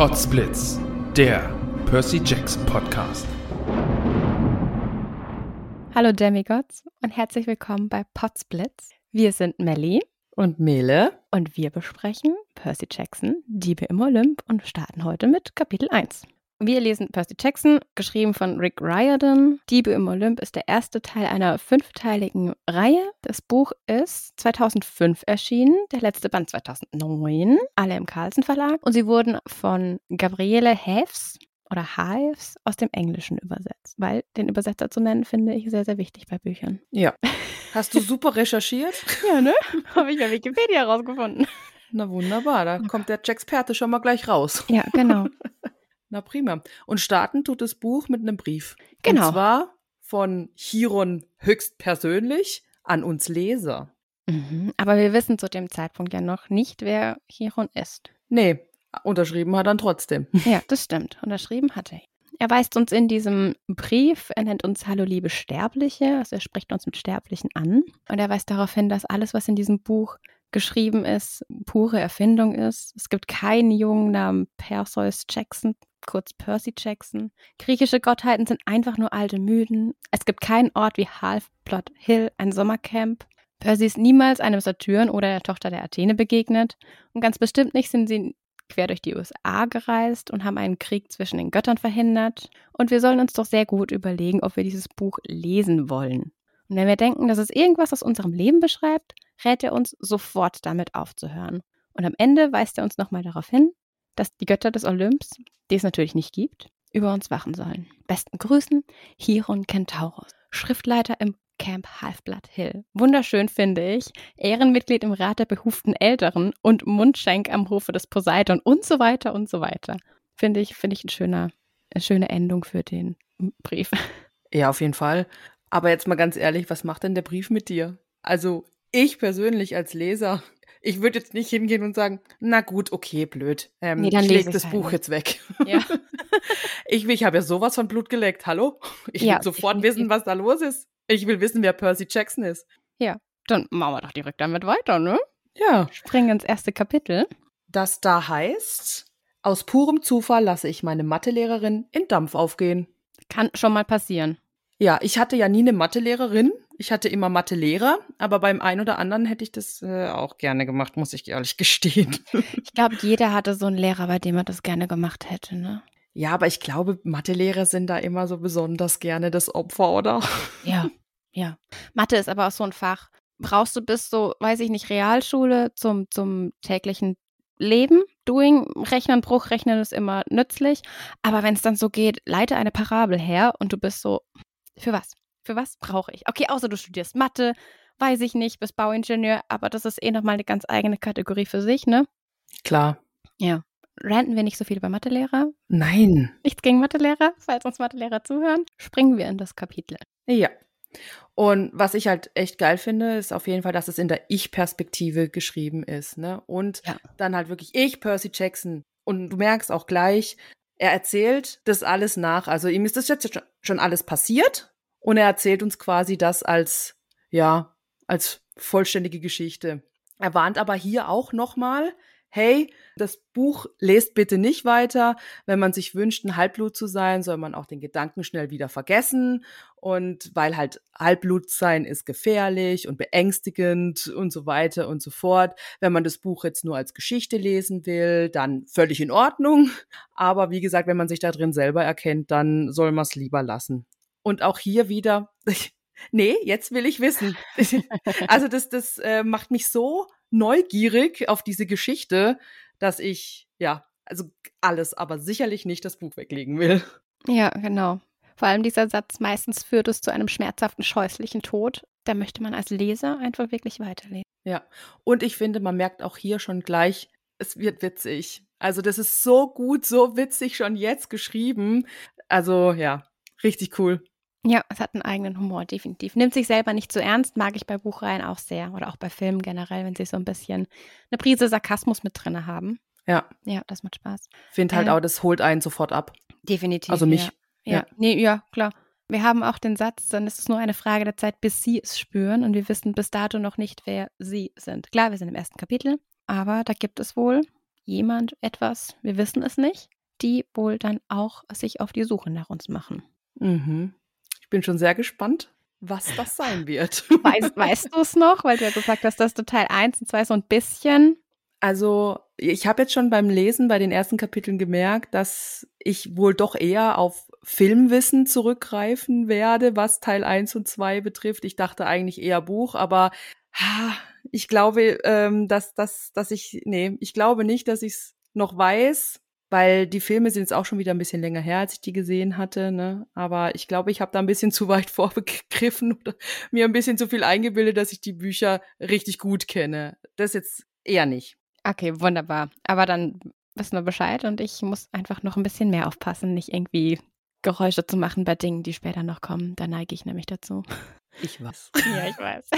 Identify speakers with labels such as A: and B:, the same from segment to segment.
A: Podsblitz, der Percy Jackson Podcast.
B: Hallo Demigods und herzlich willkommen bei Podsblitz. Wir sind Melly
C: und Mele
B: und wir besprechen Percy Jackson, Diebe im Olymp und starten heute mit Kapitel 1. Wir lesen Percy Jackson, geschrieben von Rick Riordan. Diebe im Olymp ist der erste Teil einer fünfteiligen Reihe. Das Buch ist 2005 erschienen, der letzte Band 2009, alle im Carlsen Verlag. Und sie wurden von Gabriele Haefs oder Hives aus dem Englischen übersetzt. Weil den Übersetzer zu nennen, finde ich sehr, sehr wichtig bei Büchern.
C: Ja. Hast du super recherchiert?
B: ja, ne? Habe ich bei Wikipedia rausgefunden.
C: Na wunderbar, da kommt der Jacksperte schon mal gleich raus.
B: Ja, genau.
C: Na prima. Und starten tut das Buch mit einem Brief.
B: Genau.
C: Und zwar von Chiron höchstpersönlich an uns Leser.
B: Mhm, aber wir wissen zu dem Zeitpunkt ja noch nicht, wer Chiron ist.
C: Nee, unterschrieben hat er dann trotzdem.
B: Ja, das stimmt. Unterschrieben hat er. Er weist uns in diesem Brief, er nennt uns Hallo liebe Sterbliche, also er spricht uns mit Sterblichen an. Und er weist darauf hin, dass alles, was in diesem Buch geschrieben ist, pure Erfindung ist. Es gibt keinen Jungen Namen Perseus Jackson, kurz Percy Jackson. Griechische Gottheiten sind einfach nur alte Mythen. Es gibt keinen Ort wie Half-Blood Hill, ein Sommercamp. Percy ist niemals einem Saturn oder der Tochter der Athene begegnet. Und ganz bestimmt nicht sind sie quer durch die USA gereist und haben einen Krieg zwischen den Göttern verhindert. Und wir sollen uns doch sehr gut überlegen, ob wir dieses Buch lesen wollen. Und wenn wir denken, dass es irgendwas aus unserem Leben beschreibt, rät er uns, sofort damit aufzuhören. Und am Ende weist er uns nochmal darauf hin, dass die Götter des Olymps, die es natürlich nicht gibt, über uns wachen sollen. Besten Grüßen, Chiron Kentaurus, Schriftleiter im Camp Halfblood Hill. Wunderschön finde ich. Ehrenmitglied im Rat der behuften Älteren und Mundschenk am Hofe des Poseidon und so weiter und so weiter. Finde ich, finde ich ein schöner, eine schöne Endung für den Brief.
C: Ja, auf jeden Fall. Aber jetzt mal ganz ehrlich, was macht denn der Brief mit dir? Also ich persönlich als Leser, ich würde jetzt nicht hingehen und sagen, na gut, okay, blöd. Ähm, nee, dann ich leg das halt Buch nicht. jetzt weg. Ja. ich ich habe ja sowas von Blut geleckt. Hallo? Ich ja, will sofort ich, wissen, was da los ist. Ich will wissen, wer Percy Jackson ist.
B: Ja, dann machen wir doch direkt damit weiter, ne?
C: Ja.
B: Springen ins erste Kapitel.
C: Das da heißt, aus purem Zufall lasse ich meine Mathelehrerin in Dampf aufgehen.
B: Kann schon mal passieren.
C: Ja, ich hatte ja nie eine Mathelehrerin. Ich hatte immer Mathelehrer, aber beim einen oder anderen hätte ich das äh, auch gerne gemacht, muss ich ehrlich gestehen.
B: Ich glaube, jeder hatte so einen Lehrer, bei dem er das gerne gemacht hätte, ne?
C: Ja, aber ich glaube, Mathelehrer sind da immer so besonders gerne das Opfer, oder?
B: Ja, ja. Mathe ist aber auch so ein Fach. Brauchst du bis so, weiß ich nicht, Realschule zum, zum täglichen Leben, Doing, Rechnen, Bruchrechnen ist immer nützlich. Aber wenn es dann so geht, leite eine Parabel her und du bist so, für was? Für was brauche ich? Okay, außer du studierst Mathe, weiß ich nicht, bist Bauingenieur, aber das ist eh nochmal eine ganz eigene Kategorie für sich, ne?
C: Klar.
B: Ja. Ranten wir nicht so viel über Mathelehrer?
C: Nein.
B: Nichts gegen Mathelehrer, falls uns Mathelehrer zuhören. Springen wir in das Kapitel.
C: Ja. Und was ich halt echt geil finde, ist auf jeden Fall, dass es in der Ich-Perspektive geschrieben ist. Ne? Und ja. dann halt wirklich ich, Percy Jackson. Und du merkst auch gleich, er erzählt das alles nach. Also ihm ist das jetzt schon alles passiert und er erzählt uns quasi das als, ja, als vollständige Geschichte. Er warnt aber hier auch nochmal, hey, das Buch lest bitte nicht weiter. Wenn man sich wünscht, ein Halbblut zu sein, soll man auch den Gedanken schnell wieder vergessen. Und weil halt Halbblut sein ist gefährlich und beängstigend und so weiter und so fort. Wenn man das Buch jetzt nur als Geschichte lesen will, dann völlig in Ordnung. Aber wie gesagt, wenn man sich da drin selber erkennt, dann soll man es lieber lassen. Und auch hier wieder, nee, jetzt will ich wissen. also das, das äh, macht mich so neugierig auf diese Geschichte, dass ich, ja, also alles, aber sicherlich nicht das Buch weglegen will.
B: Ja, genau. Vor allem dieser Satz, meistens führt es zu einem schmerzhaften, scheußlichen Tod. Da möchte man als Leser einfach wirklich weiterlesen.
C: Ja, und ich finde, man merkt auch hier schon gleich, es wird witzig. Also das ist so gut, so witzig schon jetzt geschrieben. Also ja, richtig cool.
B: Ja, es hat einen eigenen Humor, definitiv. Nimmt sich selber nicht zu ernst, mag ich bei Buchreihen auch sehr oder auch bei Filmen generell, wenn sie so ein bisschen eine Prise Sarkasmus mit drin haben.
C: Ja.
B: Ja, das macht Spaß.
C: Finde halt äh, auch, das holt einen sofort ab.
B: Definitiv.
C: Also mich.
B: Ja. ja. Nee, ja, klar. Wir haben auch den Satz, dann ist es nur eine Frage der Zeit, bis sie es spüren und wir wissen bis dato noch nicht, wer sie sind. Klar, wir sind im ersten Kapitel, aber da gibt es wohl jemand etwas, wir wissen es nicht, die wohl dann auch sich auf die Suche nach uns machen.
C: Mhm. Ich bin schon sehr gespannt, was das sein wird.
B: Weißt, weißt du es noch? Weil du ja gesagt hast, dass du Teil 1 und 2 so ein bisschen.
C: Also, ich habe jetzt schon beim Lesen bei den ersten Kapiteln gemerkt, dass ich wohl doch eher auf Filmwissen zurückgreifen werde, was Teil 1 und 2 betrifft. Ich dachte eigentlich eher Buch, aber ha, ich glaube, ähm, dass, dass, dass ich, nee, ich glaube nicht, dass ich es noch weiß, weil die Filme sind jetzt auch schon wieder ein bisschen länger her, als ich die gesehen hatte. Ne? Aber ich glaube, ich habe da ein bisschen zu weit vorbegriffen oder mir ein bisschen zu viel eingebildet, dass ich die Bücher richtig gut kenne. Das jetzt eher nicht.
B: Okay, wunderbar. Aber dann wissen wir Bescheid und ich muss einfach noch ein bisschen mehr aufpassen, nicht irgendwie Geräusche zu machen bei Dingen, die später noch kommen. Da neige ich nämlich dazu.
C: Ich weiß.
B: ja, ich weiß.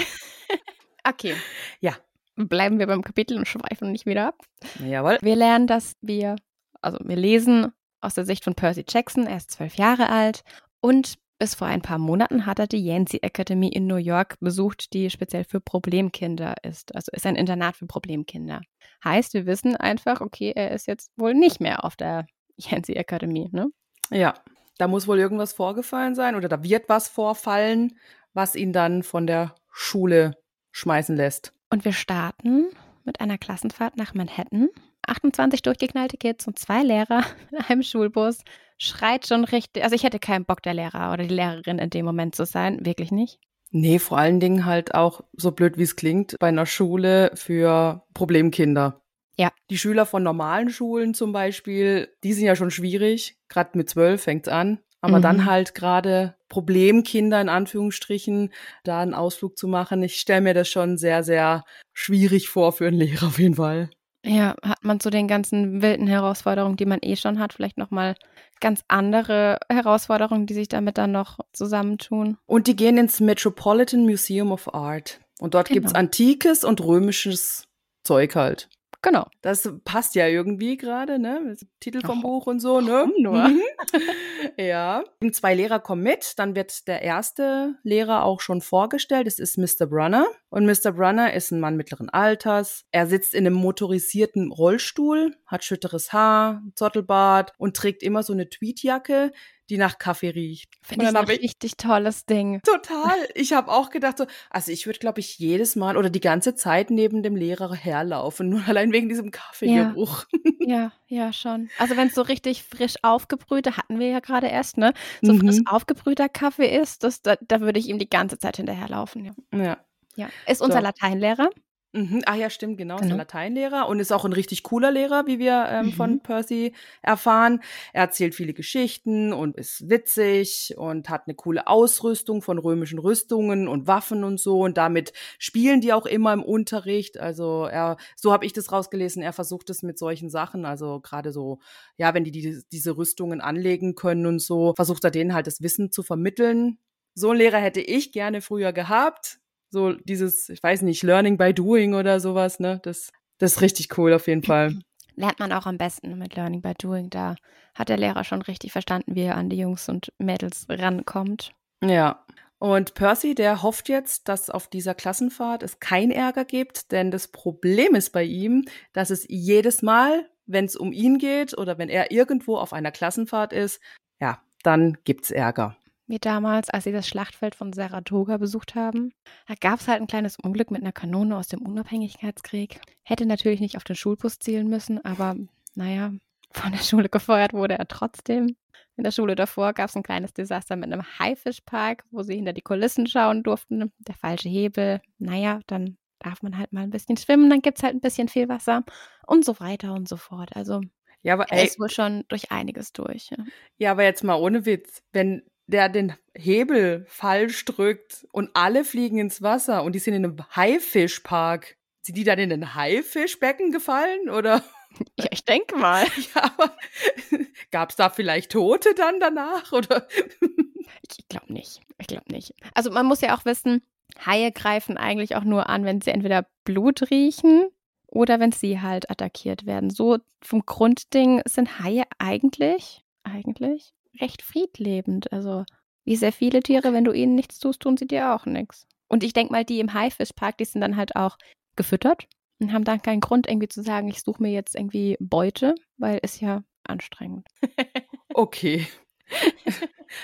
B: okay.
C: Ja.
B: Bleiben wir beim Kapitel und schweifen nicht wieder ab.
C: Jawohl.
B: Wir lernen, dass wir, also wir lesen aus der Sicht von Percy Jackson, er ist zwölf Jahre alt und bis vor ein paar Monaten hat er die Yancey Academy in New York besucht, die speziell für Problemkinder ist. Also ist ein Internat für Problemkinder. Heißt, wir wissen einfach, okay, er ist jetzt wohl nicht mehr auf der Yancey Academy, ne?
C: Ja, da muss wohl irgendwas vorgefallen sein oder da wird was vorfallen, was ihn dann von der Schule schmeißen lässt.
B: Und wir starten mit einer Klassenfahrt nach Manhattan. 28 durchgeknallte Kids und zwei Lehrer in einem Schulbus. Schreit schon richtig. Also ich hätte keinen Bock, der Lehrer oder die Lehrerin in dem Moment zu sein. Wirklich nicht.
C: Nee, vor allen Dingen halt auch, so blöd wie es klingt, bei einer Schule für Problemkinder.
B: Ja.
C: Die Schüler von normalen Schulen zum Beispiel, die sind ja schon schwierig. Gerade mit zwölf fängt's an. Aber mhm. dann halt gerade Problemkinder in Anführungsstrichen, da einen Ausflug zu machen. Ich stelle mir das schon sehr, sehr schwierig vor für einen Lehrer auf jeden Fall.
B: Ja, hat man zu den ganzen wilden Herausforderungen, die man eh schon hat, vielleicht nochmal ganz andere Herausforderungen, die sich damit dann noch zusammentun.
C: Und die gehen ins Metropolitan Museum of Art. Und dort genau. gibt's antikes und römisches Zeug halt.
B: Genau.
C: Das passt ja irgendwie gerade, ne? Titel vom oh, Buch und so, ne?
B: Nur. Mhm.
C: ja. Zwei Lehrer kommen mit, dann wird der erste Lehrer auch schon vorgestellt. Das ist Mr. Brunner. Und Mr. Brunner ist ein Mann mittleren Alters. Er sitzt in einem motorisierten Rollstuhl, hat schütteres Haar, Zottelbart und trägt immer so eine Tweetjacke, die nach Kaffee riecht.
B: Finde ich ein richtig tolles Ding.
C: Total. Ich habe auch gedacht, so, also ich würde, glaube ich, jedes Mal oder die ganze Zeit neben dem Lehrer herlaufen, nur allein wegen diesem Kaffeegeruch.
B: Ja, ja, ja schon. Also wenn es so richtig frisch aufgebrühter, hatten wir ja gerade erst, ne? So mhm. frisch aufgebrühter Kaffee ist, das, da, da würde ich ihm die ganze Zeit hinterherlaufen. Ja.
C: ja.
B: Ja. Ist unser so. Lateinlehrer.
C: Mhm. Ah ja, stimmt, genau. Ist ein genau. Lateinlehrer und ist auch ein richtig cooler Lehrer, wie wir ähm, mhm. von Percy erfahren. Er erzählt viele Geschichten und ist witzig und hat eine coole Ausrüstung von römischen Rüstungen und Waffen und so. Und damit spielen die auch immer im Unterricht. Also er, so habe ich das rausgelesen, er versucht es mit solchen Sachen. Also gerade so, ja, wenn die, die diese Rüstungen anlegen können und so, versucht er denen halt das Wissen zu vermitteln. So einen Lehrer hätte ich gerne früher gehabt so dieses, ich weiß nicht, Learning by Doing oder sowas, ne? Das, das ist richtig cool auf jeden Fall.
B: Lernt man auch am besten mit Learning by Doing. Da hat der Lehrer schon richtig verstanden, wie er an die Jungs und Mädels rankommt.
C: Ja. Und Percy, der hofft jetzt, dass auf dieser Klassenfahrt es kein Ärger gibt, denn das Problem ist bei ihm, dass es jedes Mal, wenn es um ihn geht oder wenn er irgendwo auf einer Klassenfahrt ist, ja, dann gibt's Ärger
B: wie damals, als sie das Schlachtfeld von Saratoga besucht haben. Da gab es halt ein kleines Unglück mit einer Kanone aus dem Unabhängigkeitskrieg. Hätte natürlich nicht auf den Schulbus zielen müssen, aber naja, von der Schule gefeuert wurde er trotzdem. In der Schule davor gab es ein kleines Desaster mit einem Haifischpark, wo sie hinter die Kulissen schauen durften. Der falsche Hebel. Naja, dann darf man halt mal ein bisschen schwimmen, dann gibt es halt ein bisschen viel Wasser und so weiter und so fort. Also
C: ja, aber,
B: er ey, ist wohl schon durch einiges durch. Ja.
C: ja, aber jetzt mal ohne Witz, wenn der den Hebel falsch drückt und alle fliegen ins Wasser und die sind in einem Haifischpark. Sind die dann in ein Haifischbecken gefallen oder?
B: Ja, ich denke mal.
C: Ja, aber gab es da vielleicht Tote dann danach oder?
B: Ich glaube nicht. Ich glaube nicht. Also man muss ja auch wissen, Haie greifen eigentlich auch nur an, wenn sie entweder Blut riechen oder wenn sie halt attackiert werden. So vom Grundding sind Haie eigentlich, eigentlich recht friedlebend. Also wie sehr viele Tiere, wenn du ihnen nichts tust, tun sie dir auch nichts. Und ich denke mal, die im Haifischpark, die sind dann halt auch gefüttert. und haben dann keinen Grund irgendwie zu sagen, ich suche mir jetzt irgendwie Beute, weil ist ja anstrengend.
C: okay.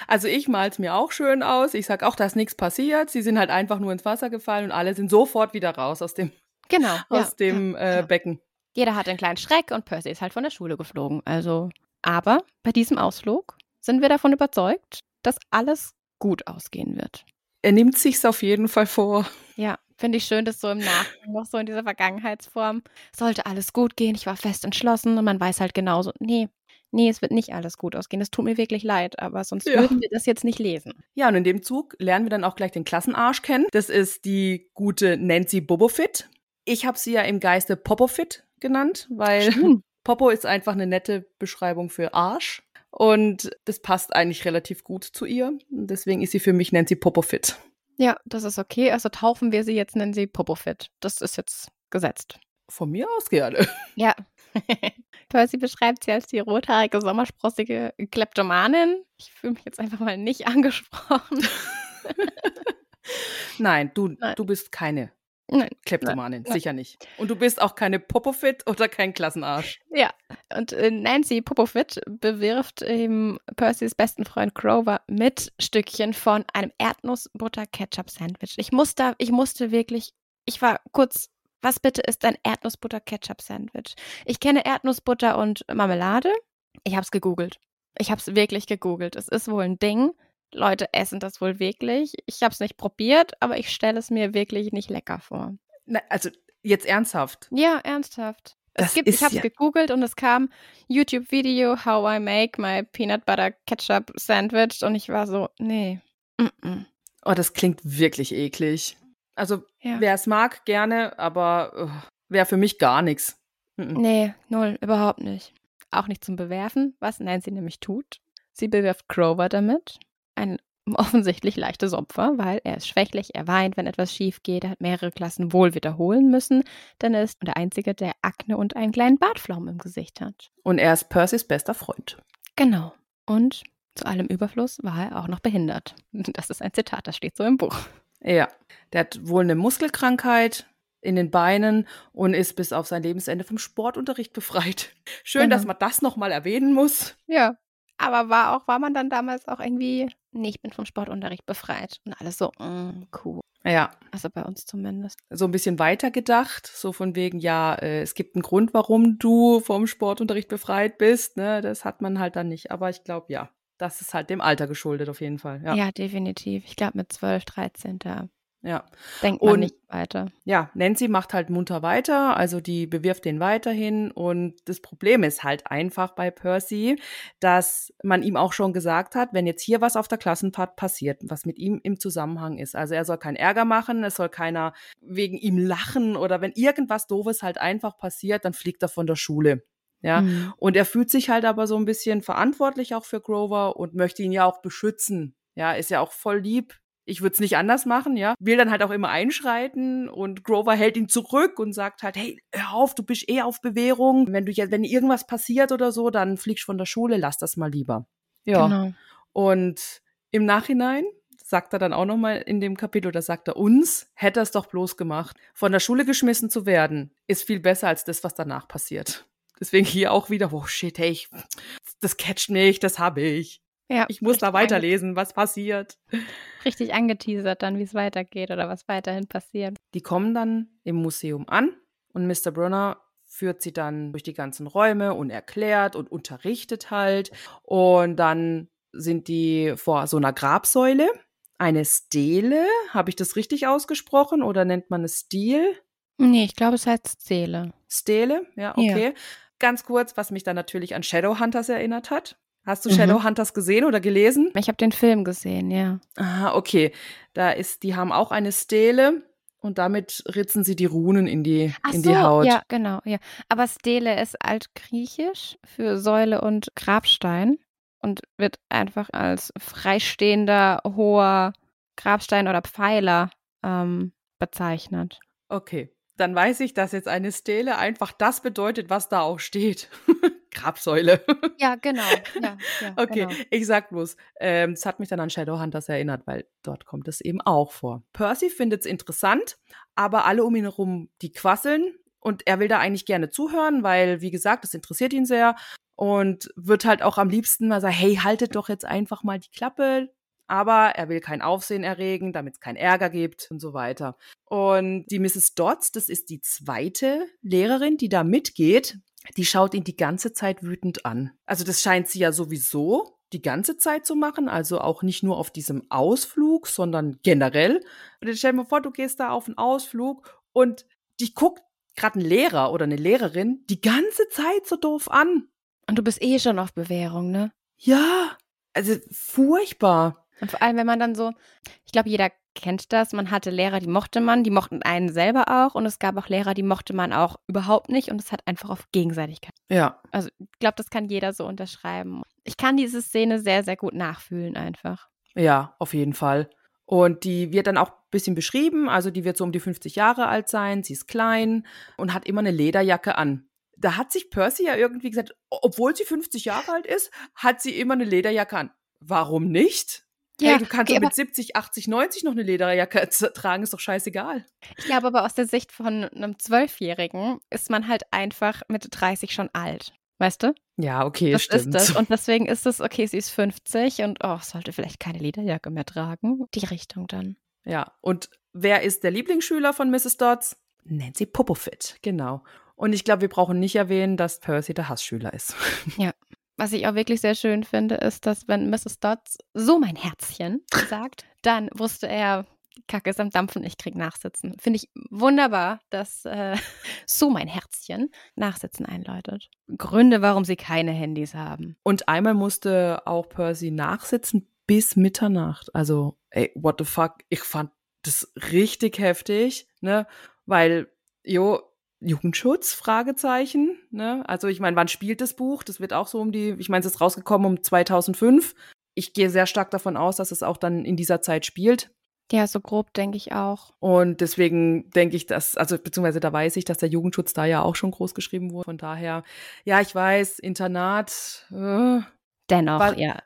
C: Also ich male es mir auch schön aus. Ich sage auch, da ist nichts passiert. Sie sind halt einfach nur ins Wasser gefallen und alle sind sofort wieder raus aus dem,
B: genau,
C: aus
B: ja,
C: dem
B: ja,
C: äh,
B: ja.
C: Becken.
B: Jeder hat einen kleinen Schreck und Percy ist halt von der Schule geflogen. Also, aber bei diesem Ausflug sind wir davon überzeugt, dass alles gut ausgehen wird.
C: Er nimmt sich's auf jeden Fall vor.
B: Ja, finde ich schön, dass so im Nachhinein noch so in dieser Vergangenheitsform sollte alles gut gehen. Ich war fest entschlossen und man weiß halt genauso, nee, nee, es wird nicht alles gut ausgehen. Es tut mir wirklich leid, aber sonst
C: Ja.
B: würden wir das jetzt nicht lesen.
C: Ja, und in dem Zug lernen wir dann auch gleich den Klassenarsch kennen. Das ist die gute Nancy Bobofit. Ich habe sie ja im Geiste Popofit genannt, weil
B: Schön.
C: Popo ist einfach eine nette Beschreibung für Arsch. Und das passt eigentlich relativ gut zu ihr. Deswegen ist sie für mich Nancy Popofit.
B: Ja, das ist okay. Also taufen wir sie jetzt, nennen sie Popofit. Das ist jetzt gesetzt.
C: Von mir aus gerne.
B: Ja. Percy beschreibt sie als die rothaarige, sommersprossige Kleptomanin. Ich fühle mich jetzt einfach mal nicht angesprochen.
C: Nein, du,
B: Nein.
C: du bist keine
B: Nein.
C: Kleptomanin,
B: Nein.
C: sicher nicht. Und du bist auch keine Popofit oder kein Klassenarsch.
B: Ja, und äh, Nancy Popofit bewirft eben Percys besten Freund Grover mit Stückchen von einem Erdnussbutter-Ketchup-Sandwich. Ich musste, ich musste wirklich, ich war kurz, was bitte ist ein Erdnussbutter-Ketchup-Sandwich? Ich kenne Erdnussbutter und Marmelade. Ich habe es gegoogelt. Ich habe es wirklich gegoogelt. Es ist wohl ein Ding. Leute essen das wohl wirklich. Ich habe es nicht probiert, aber ich stelle es mir wirklich nicht lecker vor.
C: Na, also jetzt ernsthaft.
B: Ja, ernsthaft.
C: Das
B: es gibt, ich habe es
C: ja-
B: gegoogelt und es kam YouTube-Video How I Make My Peanut Butter Ketchup Sandwich und ich war so, nee. Mm -mm.
C: Oh, das klingt wirklich eklig. Also,
B: Ja.
C: wer es mag, gerne, aber wäre für mich gar nichts. Mhm.
B: Nee, null, überhaupt nicht. Auch nicht zum Bewerfen, was Nancy nämlich tut. Sie bewirft Grover damit. Ein offensichtlich leichtes Opfer, weil er ist schwächlich, er weint, wenn etwas schief geht, er hat mehrere Klassen wohl wiederholen müssen, denn er ist der Einzige, der Akne und einen kleinen Bartflaum im Gesicht hat.
C: Und er ist Percys bester Freund.
B: Genau. Und zu allem Überfluss war er auch noch behindert. Das ist ein Zitat, das steht so im Buch.
C: Ja, der hat wohl eine Muskelkrankheit in den Beinen und ist bis auf sein Lebensende vom Sportunterricht befreit. Schön,
B: Genau.
C: dass man das nochmal erwähnen muss.
B: Ja. Aber war auch, war man dann damals auch irgendwie, nee, ich bin vom Sportunterricht befreit. Und alles so, mm, cool.
C: Ja,
B: Also bei uns zumindest.
C: so ein bisschen weitergedacht, so von wegen, ja, äh, es gibt einen Grund, warum du vom Sportunterricht befreit bist. Ne? Das hat man halt dann nicht. Aber ich glaube, ja, das ist halt dem Alter geschuldet auf jeden Fall.
B: Ja,
C: Ja,
B: definitiv. Ich glaube mit 12, 13, da
C: ja.
B: denkt man
C: Und-
B: nicht weiter.
C: ja, Nancy macht halt munter weiter, also die bewirft den weiterhin. Und das Problem ist halt einfach bei Percy, dass man ihm auch schon gesagt hat, wenn jetzt hier was auf der Klassenfahrt passiert, was mit ihm im Zusammenhang ist. Also er soll keinen Ärger machen, es soll keiner wegen ihm lachen oder wenn irgendwas Doofes halt einfach passiert, dann fliegt er von der Schule. Ja,
B: Mhm.
C: und er fühlt sich halt aber so ein bisschen verantwortlich auch für Grover und möchte ihn ja auch beschützen. Ja, ist ja auch voll lieb. Ich würde es nicht anders machen, ja. Will dann halt auch immer einschreiten und Grover hält ihn zurück und sagt halt, hey, hör auf, du bist eh auf Bewährung. Wenn du jetzt, wenn irgendwas passiert oder so, dann fliegst von der Schule, lass das mal lieber. Ja.
B: Genau.
C: Und im Nachhinein sagt er dann auch nochmal in dem Kapitel, da sagt er uns, hätte er es doch bloß gemacht. Von der Schule geschmissen zu werden, ist viel besser als das, was danach passiert. Deswegen hier auch wieder, oh shit, hey, ich, das catcht mich, das habe ich.
B: Ja,
C: Ich muss da weiterlesen, was passiert.
B: Richtig angeteasert dann, wie es weitergeht oder was weiterhin passiert.
C: Die kommen dann im Museum an und Mr. Brunner führt sie dann durch die ganzen Räume und erklärt und unterrichtet halt. Und dann sind die vor so einer Grabsäule. Eine Stele, habe ich das richtig ausgesprochen oder nennt man es Stil?
B: Nee, ich glaube, es heißt Seele.
C: Stele, ja,
B: Ja.
C: okay. Ganz kurz, was mich dann natürlich an Shadowhunters erinnert hat. Hast du
B: Mhm.
C: Shadowhunters gesehen oder gelesen?
B: Ich habe den Film gesehen, ja.
C: Ah, okay. Da ist, die haben auch eine Stele und damit ritzen sie die Runen in die,
B: Ach
C: in
B: so,
C: die Haut.
B: ja, genau, ja. Aber Stele ist altgriechisch für Säule und Grabstein und wird einfach als freistehender, hoher Grabstein oder Pfeiler ähm, bezeichnet.
C: Okay. Dann weiß ich, dass jetzt eine Stele einfach das bedeutet, was da auch steht. Grabsäule.
B: Ja, genau. Ja, ja,
C: Okay,
B: Genau.
C: ich sag bloß, ähm, es hat mich dann an Shadowhunters erinnert, weil dort kommt es eben auch vor. Percy findet es interessant, aber alle um ihn herum, die quasseln und er will da eigentlich gerne zuhören, weil, wie gesagt, das interessiert ihn sehr und wird halt auch am liebsten mal sagen, hey, haltet doch jetzt einfach mal die Klappe. Aber er will kein Aufsehen erregen, damit es keinen Ärger gibt und so weiter. Und die Mrs. Dodds, das ist die zweite Lehrerin, die da mitgeht, die schaut ihn die ganze Zeit wütend an. Also das scheint sie ja sowieso die ganze Zeit zu machen, also auch nicht nur auf diesem Ausflug, sondern generell. Und jetzt stell dir mal vor, du gehst da auf einen Ausflug und dich guckt gerade ein Lehrer oder eine Lehrerin die ganze Zeit so doof an.
B: Und du bist eh schon auf Bewährung, ne?
C: Ja, also furchtbar.
B: Und vor allem, wenn man dann so, ich glaube, jeder kennt das, man hatte Lehrer, die mochte man, die mochten einen selber auch und es gab auch Lehrer, die mochte man auch überhaupt nicht und es hat einfach auf Gegenseitigkeit.
C: Ja.
B: Also ich glaube, das kann jeder so unterschreiben. Ich kann diese Szene sehr, sehr gut nachfühlen einfach.
C: Ja, auf jeden Fall. Und die wird dann auch ein bisschen beschrieben. Also die wird so um die 50 Jahre alt sein. Sie ist klein und hat immer eine Lederjacke an. Da hat sich Percy ja irgendwie gesagt, obwohl sie 50 Jahre alt ist, hat sie immer eine Lederjacke an. Warum nicht? Ja, hey, du kannst okay, mit 70, 80, 90 noch eine Lederjacke tragen, ist doch scheißegal.
B: Ich glaube aber aus der Sicht von einem Zwölfjährigen ist man halt einfach mit 30 schon alt. Weißt du?
C: Ja, okay,
B: das
C: stimmt.
B: ist das. Und deswegen ist es, okay, sie ist 50 und oh, sollte vielleicht keine Lederjacke mehr tragen. Die Richtung dann.
C: Ja, und wer ist der Lieblingsschüler von Mrs. Dodds? Nancy Popofit, genau. Und ich glaube, wir brauchen nicht erwähnen, dass Percy der Hassschüler ist.
B: Ja. Was ich auch wirklich sehr schön finde, ist, dass wenn Mrs. Dodds so mein Herzchen sagt, dann wusste er, Kacke ist am Dampfen, ich krieg Nachsitzen. Finde ich wunderbar, dass äh, so mein Herzchen Nachsitzen einläutet. Gründe, warum sie keine Handys haben.
C: Und einmal musste auch Percy nachsitzen bis Mitternacht. Also, ey, what the fuck? Ich fand das richtig heftig, ne? Weil, jo, Jugendschutz? Fragezeichen. Ne? Also ich meine, wann spielt das Buch? Das wird auch so um die, ich meine, es ist rausgekommen um 2005. Ich gehe sehr stark davon aus, dass es auch dann in dieser Zeit spielt.
B: Ja, so grob denke ich auch.
C: Und deswegen denke ich, dass, also beziehungsweise da weiß ich, dass der Jugendschutz da ja auch schon groß geschrieben wurde. Von daher, ja, ich weiß, Internat. Äh,
B: Dennoch, war, ja.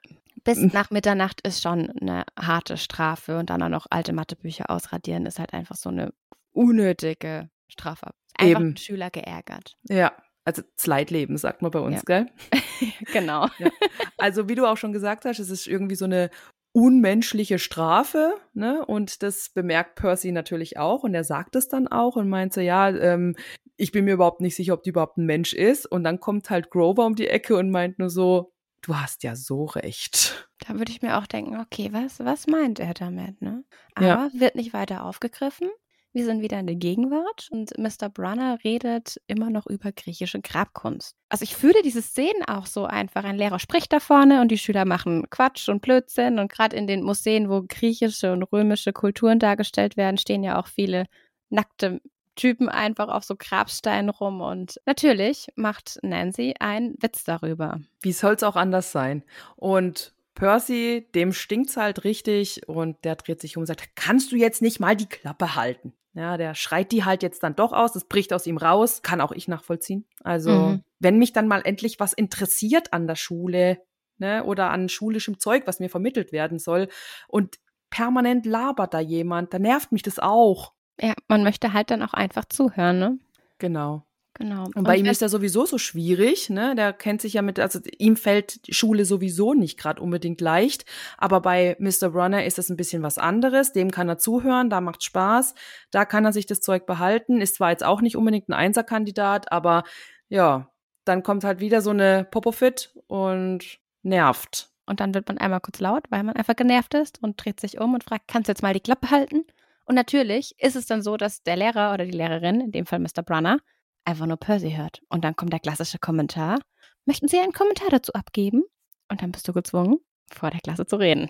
B: Bis nach Mitternacht ist schon eine harte Strafe und dann auch noch alte Mathebücher ausradieren ist halt einfach so eine unnötige Strafe. Einfach Eben. Schüler geärgert.
C: Ja, also Zeitleben, sagt man bei uns, ja. gell?
B: genau.
C: Ja. Also wie du auch schon gesagt hast, es ist irgendwie so eine unmenschliche Strafe, ne? Und das bemerkt Percy natürlich auch und er sagt es dann auch und meint so, ja, ähm, ich bin mir überhaupt nicht sicher, ob die überhaupt ein Mensch ist. Und dann kommt halt Grover um die Ecke und meint nur so, du hast ja so recht.
B: Da würde ich mir auch denken, okay, was, was meint er damit, ne? Aber ja. wird nicht weiter aufgegriffen. Wir sind wieder in der Gegenwart und Mr. Brunner redet immer noch über griechische Grabkunst. Also ich fühle diese Szenen auch so einfach. Ein Lehrer spricht da vorne und die Schüler machen Quatsch und Blödsinn. Und gerade in den Museen, wo griechische und römische Kulturen dargestellt werden, stehen ja auch viele nackte Typen einfach auf so Grabsteinen rum. Und natürlich macht Nancy einen Witz darüber.
C: Wie soll es auch anders sein? Und Percy, dem stinkt's halt richtig und der dreht sich um und sagt, kannst du jetzt nicht mal die Klappe halten? Ja, der schreit die halt jetzt dann doch aus, es bricht aus ihm raus, kann auch ich nachvollziehen. Also, mhm. wenn mich dann mal endlich was interessiert an der Schule, ne, oder an schulischem Zeug, was mir vermittelt werden soll, und permanent labert da jemand, dann nervt mich das auch.
B: Ja, man möchte halt dann auch einfach zuhören, ne?
C: Genau.
B: Genau.
C: Und bei und ihm ist ja sowieso so schwierig, ne? Der kennt sich ja mit, also ihm fällt Schule sowieso nicht gerade unbedingt leicht. Aber bei Mr. Runner ist das ein bisschen was anderes. Dem kann er zuhören, da macht Spaß, da kann er sich das Zeug behalten. Ist zwar jetzt auch nicht unbedingt ein Einserkandidat, aber ja, dann kommt halt wieder so eine Popofit und nervt.
B: Und dann wird man einmal kurz laut, weil man einfach genervt ist und dreht sich um und fragt, kannst du jetzt mal die Klappe halten? Und natürlich ist es dann so, dass der Lehrer oder die Lehrerin, in dem Fall Mr. Brunner, einfach nur Percy hört. Und dann kommt der klassische Kommentar. Möchten Sie einen Kommentar dazu abgeben? Und dann bist du gezwungen, vor der Klasse zu reden.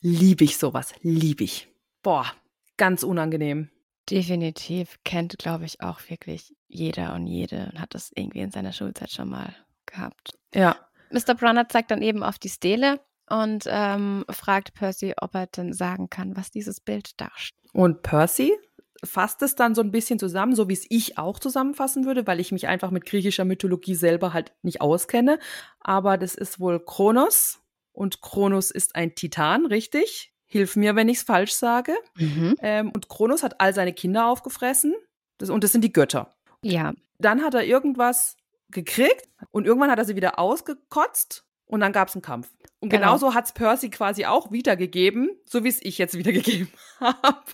C: Liebe ich sowas, liebe ich. Boah, ganz unangenehm.
B: Definitiv kennt, glaube ich, auch wirklich jeder und jede und hat das irgendwie in seiner Schulzeit schon mal gehabt.
C: Ja.
B: Mr. Brunner zeigt dann eben auf die Stele und ähm, fragt Percy, ob er denn sagen kann, was dieses Bild darstellt.
C: Und Percy fasst es dann so ein bisschen zusammen, so wie es ich auch zusammenfassen würde, weil ich mich einfach mit griechischer Mythologie selber halt nicht auskenne. Aber das ist wohl Kronos und Kronos ist ein Titan, richtig? Hilf mir, wenn ich es falsch sage. Mhm. Ähm, und Kronos hat all seine Kinder aufgefressen das, und das sind die Götter.
B: Ja.
C: Dann hat er irgendwas gekriegt und irgendwann hat er sie wieder ausgekotzt und dann gab es einen Kampf. Und genau. genauso hat es Percy quasi auch wiedergegeben, so wie es ich jetzt wiedergegeben habe.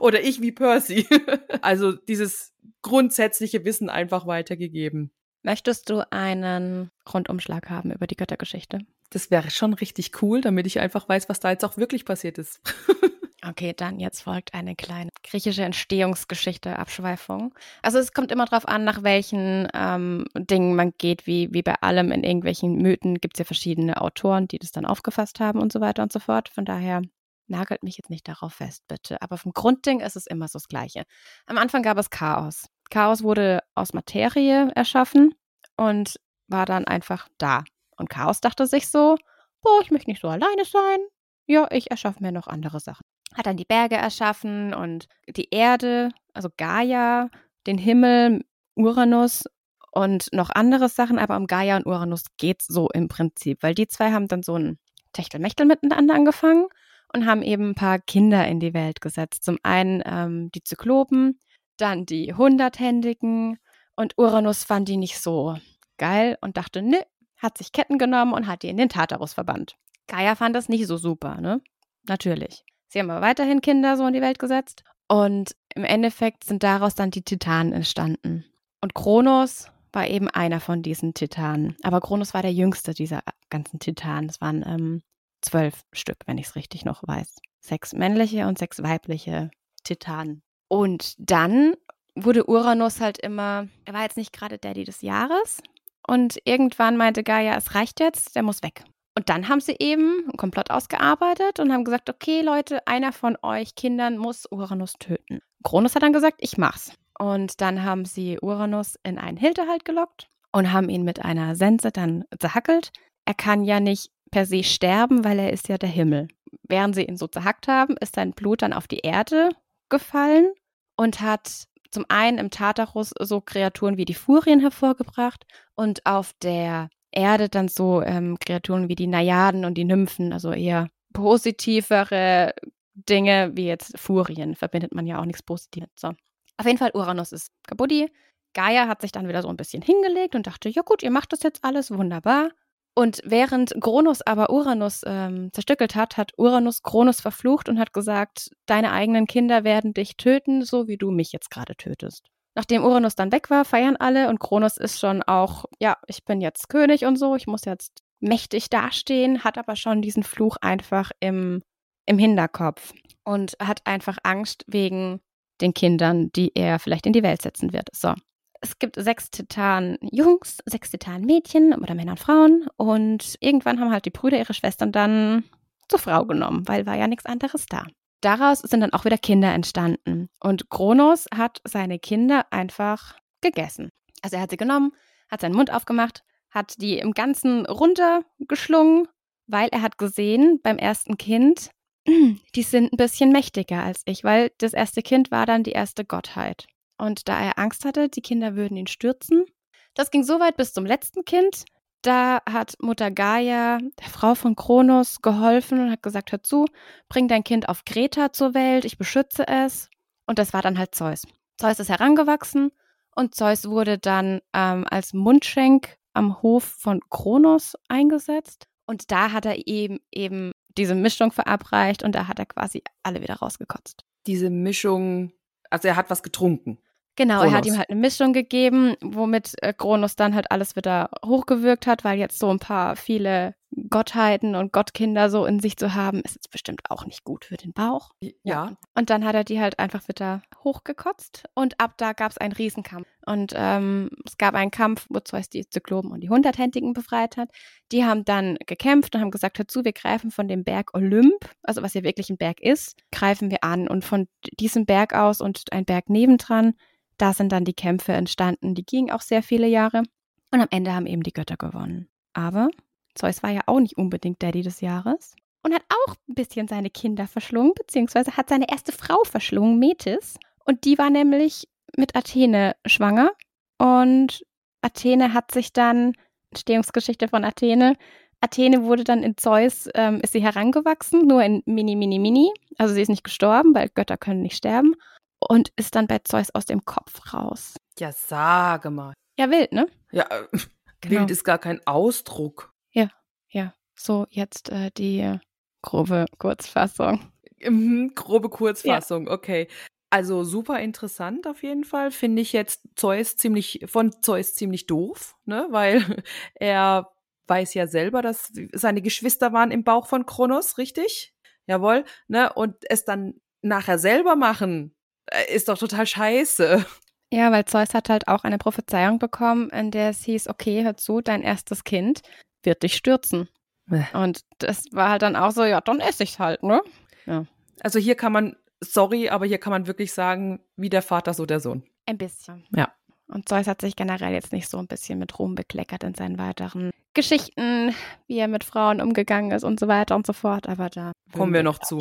C: Oder ich wie Percy. also dieses grundsätzliche Wissen einfach weitergegeben.
B: Möchtest du einen Rundumschlag haben über die Göttergeschichte?
C: Das wäre schon richtig cool, damit ich einfach weiß, was da jetzt auch wirklich passiert ist.
B: Okay, dann jetzt folgt eine kleine griechische Entstehungsgeschichte, Abschweifung. Also es kommt immer darauf an, nach welchen ähm, Dingen man geht, wie, wie bei allem in irgendwelchen Mythen gibt es ja verschiedene Autoren, die das dann aufgefasst haben und so weiter und so fort. Von daher nagelt mich jetzt nicht darauf fest, bitte. Aber vom Grundding ist es immer so das Gleiche. Am Anfang gab es Chaos. Chaos wurde aus Materie erschaffen und war dann einfach da. Und Chaos dachte sich so, boah, ich möchte nicht so alleine sein. Ja, ich erschaffe mir noch andere Sachen. Hat dann die Berge erschaffen und die Erde, also Gaia, den Himmel, Uranus und noch andere Sachen. Aber um Gaia und Uranus geht es so im Prinzip, weil die zwei haben dann so ein Techtelmechtel miteinander angefangen und haben eben ein paar Kinder in die Welt gesetzt. Zum einen ähm, die Zyklopen, dann die Hunderthändigen und Uranus fand die nicht so geil und dachte, ne, hat sich Ketten genommen und hat die in den Tartarus verbannt. Gaia fand das nicht so super, ne? Natürlich. Sie haben aber weiterhin Kinder so in die Welt gesetzt und im Endeffekt sind daraus dann die Titanen entstanden. Und Kronos war eben einer von diesen Titanen. Aber Kronos war der jüngste dieser ganzen Titanen. Es waren ähm, zwölf Stück, wenn ich es richtig noch weiß. Sechs männliche und sechs weibliche Titanen. Und dann wurde Uranus halt immer, er war jetzt nicht gerade Daddy des Jahres. Und irgendwann meinte Gaia, es reicht jetzt, der muss weg. Und dann haben sie eben einen Komplott ausgearbeitet und haben gesagt, okay Leute, einer von euch Kindern muss Uranus töten. Kronos hat dann gesagt, ich mach's. Und dann haben sie Uranus in einen Hinterhalt gelockt und haben ihn mit einer Sense dann zerhackelt. Er kann ja nicht per se sterben, weil er ist ja der Himmel. Während sie ihn so zerhackt haben, ist sein Blut dann auf die Erde gefallen und hat zum einen im Tartarus so Kreaturen wie die Furien hervorgebracht und auf der Erde dann so ähm, Kreaturen wie die Najaden und die Nymphen, also eher positivere Dinge wie jetzt Furien, verbindet man ja auch nichts Positives. So. Auf jeden Fall, Uranus ist kaputt. Gaia hat sich dann wieder so ein bisschen hingelegt und dachte, ja gut, ihr macht das jetzt alles wunderbar. Und während Kronos aber Uranus ähm, zerstückelt hat, hat Uranus Kronos verflucht und hat gesagt, deine eigenen Kinder werden dich töten, so wie du mich jetzt gerade tötest. Nachdem Uranus dann weg war, feiern alle und Kronos ist schon auch, ja, ich bin jetzt König und so, ich muss jetzt mächtig dastehen, hat aber schon diesen Fluch einfach im, im Hinterkopf und hat einfach Angst wegen den Kindern, die er vielleicht in die Welt setzen wird. So, es gibt sechs Titan-Jungs, sechs Titan-Mädchen oder Männer und Frauen. Und irgendwann haben halt die Brüder ihre Schwestern dann zur Frau genommen, weil war ja nichts anderes da. Daraus sind dann auch wieder Kinder entstanden. Und Kronos hat seine Kinder einfach gegessen. Also er hat sie genommen, hat seinen Mund aufgemacht, hat die im Ganzen runtergeschlungen, weil er hat gesehen beim ersten Kind, die sind ein bisschen mächtiger als ich, weil das erste Kind war dann die erste Gottheit. Und da er Angst hatte, die Kinder würden ihn stürzen, das ging so weit bis zum letzten Kind. Da hat Mutter Gaia, der Frau von Kronos, geholfen und hat gesagt, hör zu, bring dein Kind auf Kreta zur Welt, ich beschütze es. Und das war dann halt Zeus. Zeus ist herangewachsen und Zeus wurde dann ähm, als Mundschenk am Hof von Kronos eingesetzt. Und da hat er eben, eben diese Mischung verabreicht und da hat er quasi alle wieder rausgekotzt.
C: Diese Mischung, also er hat was getrunken.
B: Genau, Kronos. er hat ihm halt eine Mischung gegeben, womit äh, Kronos dann halt alles wieder hochgewirkt hat, weil jetzt so ein paar viele Gottheiten und Gottkinder so in sich zu haben, ist jetzt bestimmt auch nicht gut für den Bauch.
C: Ja.
B: Und dann hat er die halt einfach wieder hochgekotzt und ab da gab es einen Riesenkampf. Und ähm, es gab einen Kampf, wo Zeus die Zyklopen und die Hunderthändigen befreit hat. Die haben dann gekämpft und haben gesagt, hör zu, wir greifen von dem Berg Olymp, also was ja wirklich ein Berg ist, greifen wir an. Und von diesem Berg aus und ein Berg nebendran da sind dann die Kämpfe entstanden. Die gingen auch sehr viele Jahre. Und am Ende haben eben die Götter gewonnen. Aber Zeus war ja auch nicht unbedingt Daddy des Jahres und hat auch ein bisschen seine Kinder verschlungen, beziehungsweise hat seine erste Frau verschlungen, Metis. Und die war nämlich mit Athene schwanger. Und Athene hat sich dann, Entstehungsgeschichte von Athene, Athene wurde dann in Zeus, ähm, ist sie herangewachsen, nur in mini, mini, mini. Also sie ist nicht gestorben, weil Götter können nicht sterben und ist dann bei Zeus aus dem Kopf raus.
C: Ja, sage mal.
B: Ja, wild, ne?
C: Ja, äh, genau. wild ist gar kein Ausdruck.
B: Ja, ja. So, jetzt äh, die grobe Kurzfassung.
C: Mhm, grobe Kurzfassung, ja. okay. Also super interessant auf jeden Fall. Finde ich jetzt Zeus ziemlich, von Zeus ziemlich doof, ne? Weil er weiß ja selber, dass seine Geschwister waren im Bauch von Kronos, richtig? Jawohl, ne? Und es dann nachher selber machen, ist doch total scheiße.
B: Ja, weil Zeus hat halt auch eine Prophezeiung bekommen, in der es hieß, okay, hör zu, dein erstes Kind wird dich stürzen. Äh. Und das war halt dann auch so, ja, dann esse ich's halt, ne? Ja.
C: Also hier kann man, sorry, aber hier kann man wirklich sagen, wie der Vater, so der Sohn.
B: Ein bisschen.
C: Ja.
B: Und Zeus hat sich generell jetzt nicht so ein bisschen mit Ruhm bekleckert in seinen weiteren Geschichten, wie er mit Frauen umgegangen ist und so weiter und so fort. Aber da
C: kommen wir noch zu.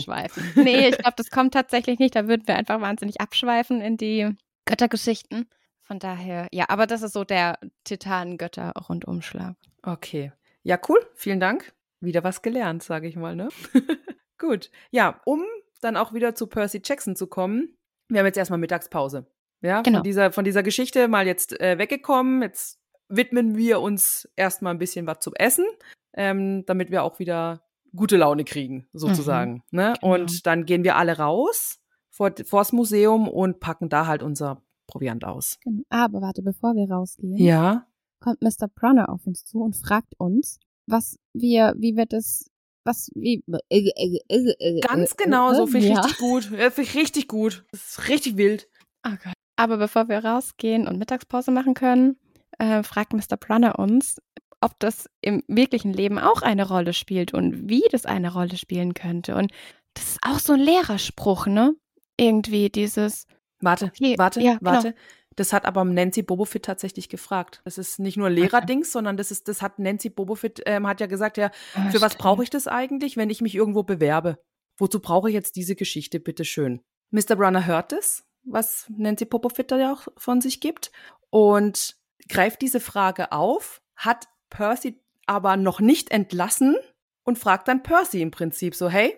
B: Nee, ich glaube, das kommt tatsächlich nicht. Da würden wir einfach wahnsinnig abschweifen in die Göttergeschichten. Von daher, ja, aber das ist so der Titanengötter-Rundumschlag.
C: Okay. Ja, cool. Vielen Dank. Wieder was gelernt, sage ich mal, ne? Gut. Ja, um dann auch wieder zu Percy Jackson zu kommen, wir haben jetzt erstmal Mittagspause. Ja, genau. von, dieser, von dieser Geschichte mal jetzt äh, weggekommen. Jetzt widmen wir uns erstmal ein bisschen was zum Essen, ähm, damit wir auch wieder gute Laune kriegen, sozusagen. Mhm. Ne? Genau. Und dann gehen wir alle raus vor, vors Museum und packen da halt unser Proviant aus.
B: Genau. Aber warte, bevor wir rausgehen,
C: ja.
B: kommt Mr. Prunner auf uns zu und fragt uns, was wir, wie wir das was wie äh, äh,
C: äh, ganz genau so finde ich ja. richtig gut finde ich richtig gut das ist richtig wild
B: oh Gott. aber bevor wir rausgehen und Mittagspause machen können äh, fragt Mr. Brunner uns ob das im wirklichen Leben auch eine Rolle spielt und wie das eine Rolle spielen könnte und das ist auch so ein Lehrerspruch ne irgendwie dieses
C: warte okay, warte ja, genau. warte genau. Das hat aber Nancy Bobofit tatsächlich gefragt. Das ist nicht nur Lehrerdings, sondern das ist, das hat Nancy Bobofit, ähm, hat ja gesagt, ja, ah, für was brauche ich das eigentlich, wenn ich mich irgendwo bewerbe? Wozu brauche ich jetzt diese Geschichte, bitteschön? Mr. Brunner hört es, was Nancy Popofit da ja auch von sich gibt und greift diese Frage auf, hat Percy aber noch nicht entlassen und fragt dann Percy im Prinzip so, hey,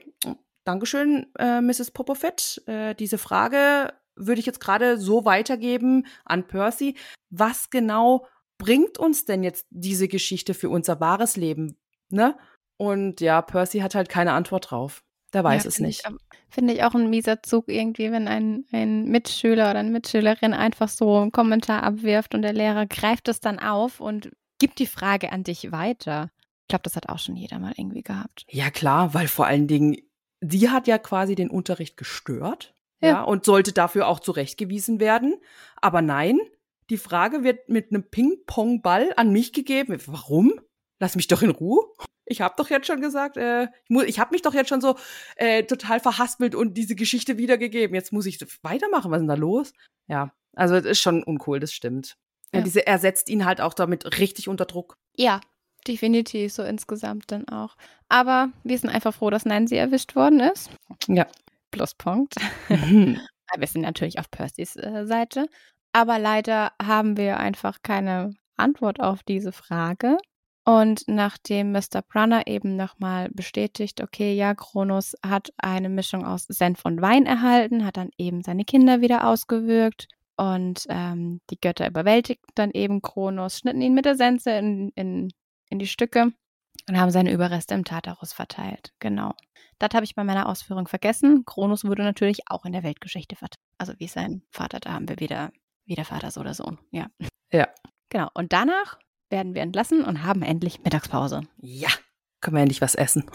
C: Dankeschön, äh, Mrs. Popofit, äh, diese Frage würde ich jetzt gerade so weitergeben an Percy. Was genau bringt uns denn jetzt diese Geschichte für unser wahres Leben? Ne? Und ja, Percy hat halt keine Antwort drauf. Der weiß ja, es nicht.
B: Finde ich auch ein mieser Zug irgendwie, wenn ein, ein Mitschüler oder eine Mitschülerin einfach so einen Kommentar abwirft und der Lehrer greift es dann auf und gibt die Frage an dich weiter. Ich glaube, das hat auch schon jeder mal irgendwie gehabt.
C: Ja, klar, weil vor allen Dingen, sie hat ja quasi den Unterricht gestört ja. ja, und sollte dafür auch zurechtgewiesen werden. Aber nein, die Frage wird mit einem Ping-Pong-Ball an mich gegeben. Warum? Lass mich doch in Ruhe. Ich habe doch jetzt schon gesagt, äh, ich, muss, ich habe mich doch jetzt schon so äh, total verhaspelt und diese Geschichte wiedergegeben. Jetzt muss ich weitermachen. Was ist denn da los? Ja, also das ist schon uncool, das stimmt. Ja. diese, er setzt ihn halt auch damit richtig unter Druck.
B: Ja, definitiv so insgesamt dann auch. Aber wir sind einfach froh, dass Nancy erwischt worden ist.
C: Ja.
B: Pluspunkt. Mhm. wir sind natürlich auf Percys äh, Seite. Aber leider haben wir einfach keine Antwort auf diese Frage. Und nachdem Mr. Brunner eben nochmal bestätigt, okay, ja, Kronos hat eine Mischung aus Senf und Wein erhalten, hat dann eben seine Kinder wieder ausgewürgt und ähm, die Götter überwältigten dann eben Kronos, schnitten ihn mit der Sense in, in, in die Stücke und haben seine Überreste im Tartarus verteilt. Genau. Das habe ich bei meiner Ausführung vergessen. Kronos wurde natürlich auch in der Weltgeschichte verteilt. Also wie sein Vater, da haben wir wieder, wieder Vater so oder Sohn. Ja.
C: Ja.
B: Genau. Und danach werden wir entlassen und haben endlich Mittagspause.
C: Ja. Können wir endlich was essen.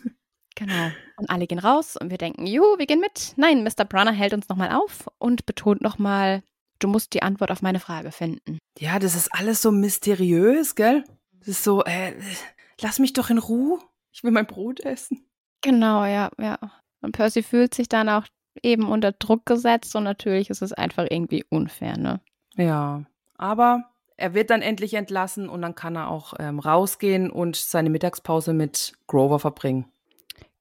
B: genau. Und alle gehen raus und wir denken, juhu, wir gehen mit. Nein, Mr. Brunner hält uns nochmal auf und betont nochmal, du musst die Antwort auf meine Frage finden.
C: Ja, das ist alles so mysteriös, gell? Das ist so, äh, lass mich doch in Ruhe. Ich will mein Brot essen.
B: Genau, ja, ja. Und Percy fühlt sich dann auch eben unter Druck gesetzt und natürlich ist es einfach irgendwie unfair, ne?
C: Ja, aber er wird dann endlich entlassen und dann kann er auch ähm, rausgehen und seine Mittagspause mit Grover verbringen.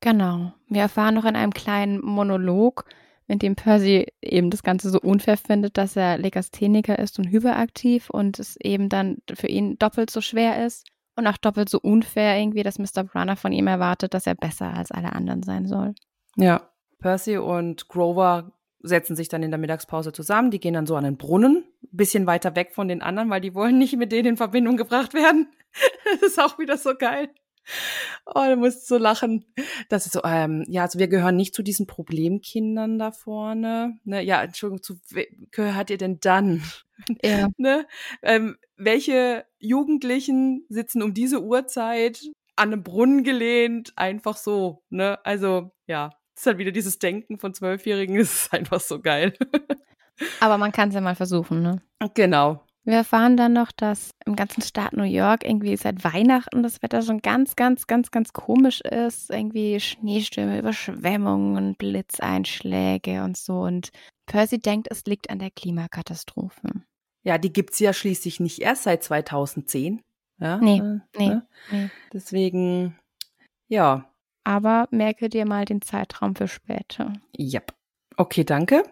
B: Genau. Wir erfahren noch in einem kleinen Monolog, in dem Percy eben das Ganze so unfair findet, dass er Legastheniker ist und hyperaktiv und es eben dann für ihn doppelt so schwer ist. Und auch doppelt so unfair irgendwie, dass Mr. Brunner von ihm erwartet, dass er besser als alle anderen sein soll.
C: Ja, Percy und Grover setzen sich dann in der Mittagspause zusammen. Die gehen dann so an den Brunnen, bisschen weiter weg von den anderen, weil die wollen nicht mit denen in Verbindung gebracht werden. das ist auch wieder so geil. Oh, du musst so lachen. Das ist so, ähm, ja, also wir gehören nicht zu diesen Problemkindern da vorne. Ne? Ja, Entschuldigung, zu gehört ihr denn dann? Ja. ne? Ähm, welche Jugendlichen sitzen um diese Uhrzeit an einem Brunnen gelehnt, einfach so, ne? Also, ja, ist halt wieder dieses Denken von Zwölfjährigen, ist einfach so geil.
B: Aber man kann es ja mal versuchen, ne?
C: Genau.
B: Wir erfahren dann noch, dass im ganzen Staat New York irgendwie seit Weihnachten das Wetter schon ganz, ganz, ganz, ganz komisch ist. Irgendwie Schneestürme, Überschwemmungen, Blitzeinschläge und so. Und Percy denkt, es liegt an der Klimakatastrophe.
C: Ja, die gibt es ja schließlich nicht erst seit 2010. Ja,
B: nee, äh, nee, ne?
C: nee. Deswegen, ja.
B: Aber merke dir mal den Zeitraum für später.
C: Ja. Okay, danke.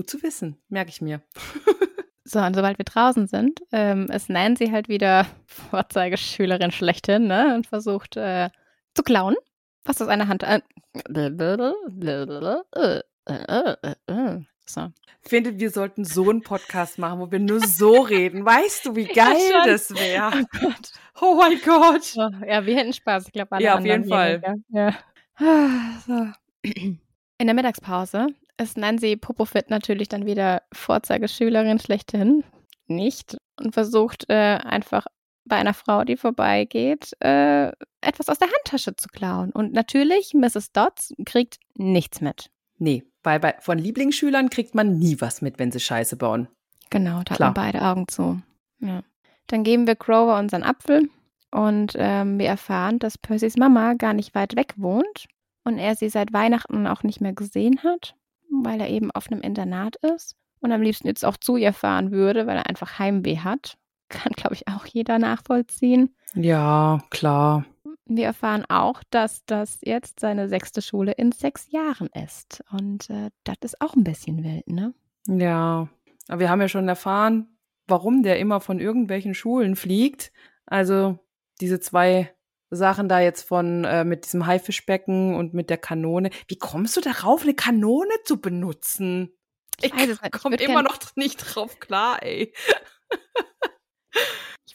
C: Gut zu wissen. Merke ich mir.
B: so, und sobald wir draußen sind, ähm, ist Nancy halt wieder Vorzeigeschülerin schlechthin, ne? Und versucht äh, zu klauen. Was aus einer Hand. Äh,
C: so. Finde, wir sollten so einen Podcast machen, wo wir nur so reden. Weißt du, wie geil ja, das wäre? Oh Gott. Oh mein Gott.
B: Oh, ja, wir hätten Spaß. Ich glaube, alle
C: Ja, auf jeden Fall.
B: Ja. Ah, so. In der Mittagspause ist Nancy Popofit natürlich dann wieder Vorzeigeschülerin schlechthin. Nicht. Und versucht äh, einfach bei einer Frau, die vorbeigeht, äh, etwas aus der Handtasche zu klauen. Und natürlich, Mrs. Dodds kriegt nichts mit.
C: Nee, weil bei, von Lieblingsschülern kriegt man nie was mit, wenn sie Scheiße bauen.
B: Genau, da haben beide Augen zu. Ja. Dann geben wir Grover unseren Apfel und ähm, wir erfahren, dass Percys Mama gar nicht weit weg wohnt und er sie seit Weihnachten auch nicht mehr gesehen hat, weil er eben auf einem Internat ist und am liebsten jetzt auch zu ihr fahren würde, weil er einfach Heimweh hat. Kann, glaube ich, auch jeder nachvollziehen.
C: Ja, klar.
B: Wir erfahren auch, dass das jetzt seine sechste Schule in sechs Jahren ist. Und äh, das ist auch ein bisschen wild, ne?
C: Ja, aber wir haben ja schon erfahren, warum der immer von irgendwelchen Schulen fliegt. Also diese zwei Sachen da jetzt von äh, mit diesem Haifischbecken und mit der Kanone. Wie kommst du darauf, eine Kanone zu benutzen? Ich, ich komme immer noch nicht drauf klar, ey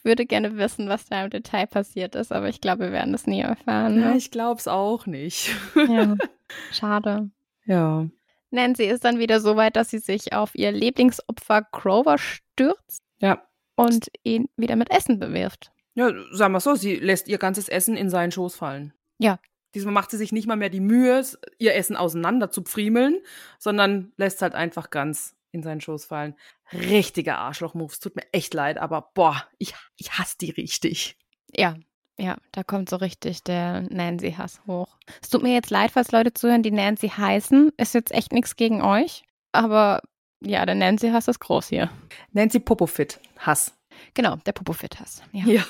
B: würde gerne wissen, was da im Detail passiert ist, aber ich glaube, wir werden es nie erfahren. Ne?
C: Ja, ich glaube es auch nicht.
B: Ja, schade.
C: Ja.
B: Nancy ist dann wieder so weit, dass sie sich auf ihr Lieblingsopfer Grover stürzt.
C: Ja.
B: Und ihn wieder mit Essen bewirft.
C: Ja, sagen wir so, sie lässt ihr ganzes Essen in seinen Schoß fallen.
B: Ja.
C: Diesmal macht sie sich nicht mal mehr die Mühe, ihr Essen auseinander zu pfriemeln, sondern lässt halt einfach ganz in seinen Schoß fallen. Richtige Arschloch-Moves. Tut mir echt leid, aber boah, ich, ich hasse die richtig.
B: Ja, ja, da kommt so richtig der Nancy-Hass hoch. Es tut mir jetzt leid, falls Leute zuhören, die Nancy heißen. Ist jetzt echt nichts gegen euch, aber ja, der Nancy-Hass ist groß hier.
C: Nancy Popofit-Hass.
B: Genau, der Popofit-Hass.
C: Ja. ja.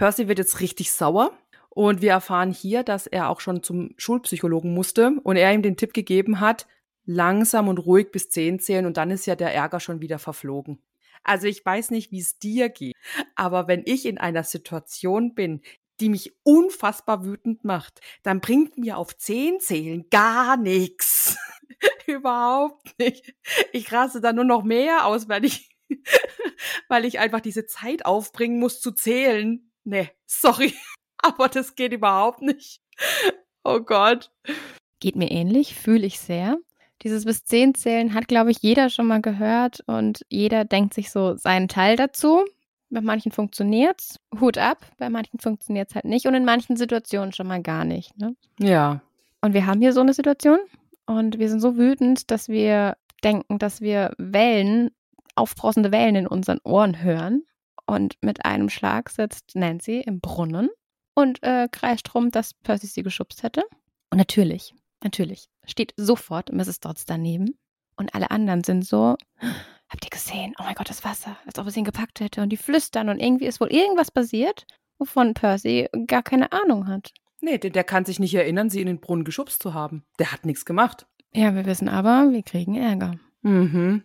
C: Percy wird jetzt richtig sauer. Und wir erfahren hier, dass er auch schon zum Schulpsychologen musste und er ihm den Tipp gegeben hat, langsam und ruhig bis zehn zählen und dann ist ja der Ärger schon wieder verflogen. Also ich weiß nicht, wie es dir geht, aber wenn ich in einer Situation bin, die mich unfassbar wütend macht, dann bringt mir auf zehn zählen gar nichts. Überhaupt nicht. Ich raste dann nur noch mehr aus, weil ich, weil ich einfach diese Zeit aufbringen muss zu zählen. Nee, sorry, aber das geht überhaupt nicht. Oh Gott.
B: Geht mir ähnlich, fühle ich sehr. Dieses bis zehn zählen hat, glaube ich, jeder schon mal gehört und jeder denkt sich so seinen Teil dazu. Bei manchen funktioniert's, Hut ab, bei manchen funktioniert's halt nicht und in manchen Situationen schon mal gar nicht. Ne?
C: Ja.
B: Und wir haben hier so eine Situation und wir sind so wütend, dass wir denken, dass wir Wellen, aufbrausende Wellen in unseren Ohren hören. Und mit einem Schlag sitzt Nancy im Brunnen und äh, kreischt rum, dass Percy sie geschubst hätte. Und natürlich Natürlich. Steht sofort Mrs. Dodds daneben. Und alle anderen sind so, habt ihr gesehen? Oh mein Gott, das Wasser. Als ob es ihn gepackt hätte. Und die flüstern und irgendwie ist wohl irgendwas passiert, wovon Percy gar keine Ahnung hat.
C: Nee, der, der kann sich nicht erinnern, sie in den Brunnen geschubst zu haben. Der hat nichts gemacht.
B: Ja, wir wissen aber, wir kriegen Ärger.
C: Mhm.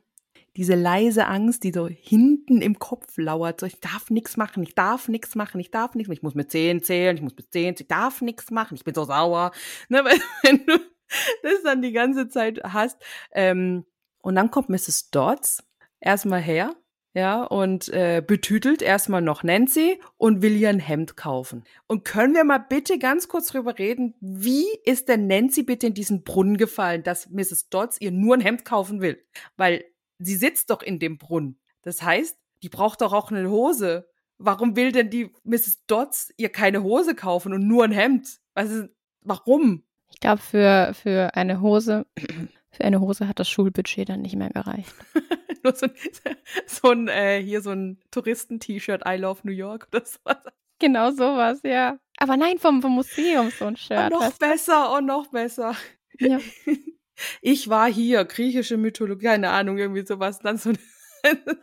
C: Diese leise Angst, die so hinten im Kopf lauert. So, ich darf nichts machen, ich darf nichts machen, ich darf nichts machen. Ich muss mit zehn zählen, ich muss mit zehn, ich darf nichts machen, ich bin so sauer. Ne, wenn du das dann die ganze Zeit hast. Ähm, und dann kommt Mrs. Dodds erstmal her, ja, und äh, betütelt erstmal noch Nancy und will ihr ein Hemd kaufen. Und können wir mal bitte ganz kurz drüber reden, wie ist denn Nancy bitte in diesen Brunnen gefallen, dass Mrs. Dodds ihr nur ein Hemd kaufen will? Weil sie sitzt doch in dem Brunnen. Das heißt, die braucht doch auch eine Hose. Warum will denn die Mrs. Dodds ihr keine Hose kaufen und nur ein Hemd? Also, warum?
B: Ich glaube, für, für eine Hose, für eine Hose hat das Schulbudget dann nicht mehr gereicht.
C: Nur so, so ein, äh, hier so ein Touristen-T-Shirt, I love New York oder sowas.
B: Genau sowas, ja. Aber nein, vom, vom Museum so ein Shirt.
C: Oh, noch besser, oh, noch besser. Ja. Ich war hier, griechische Mythologie, keine Ahnung, irgendwie sowas. Dann so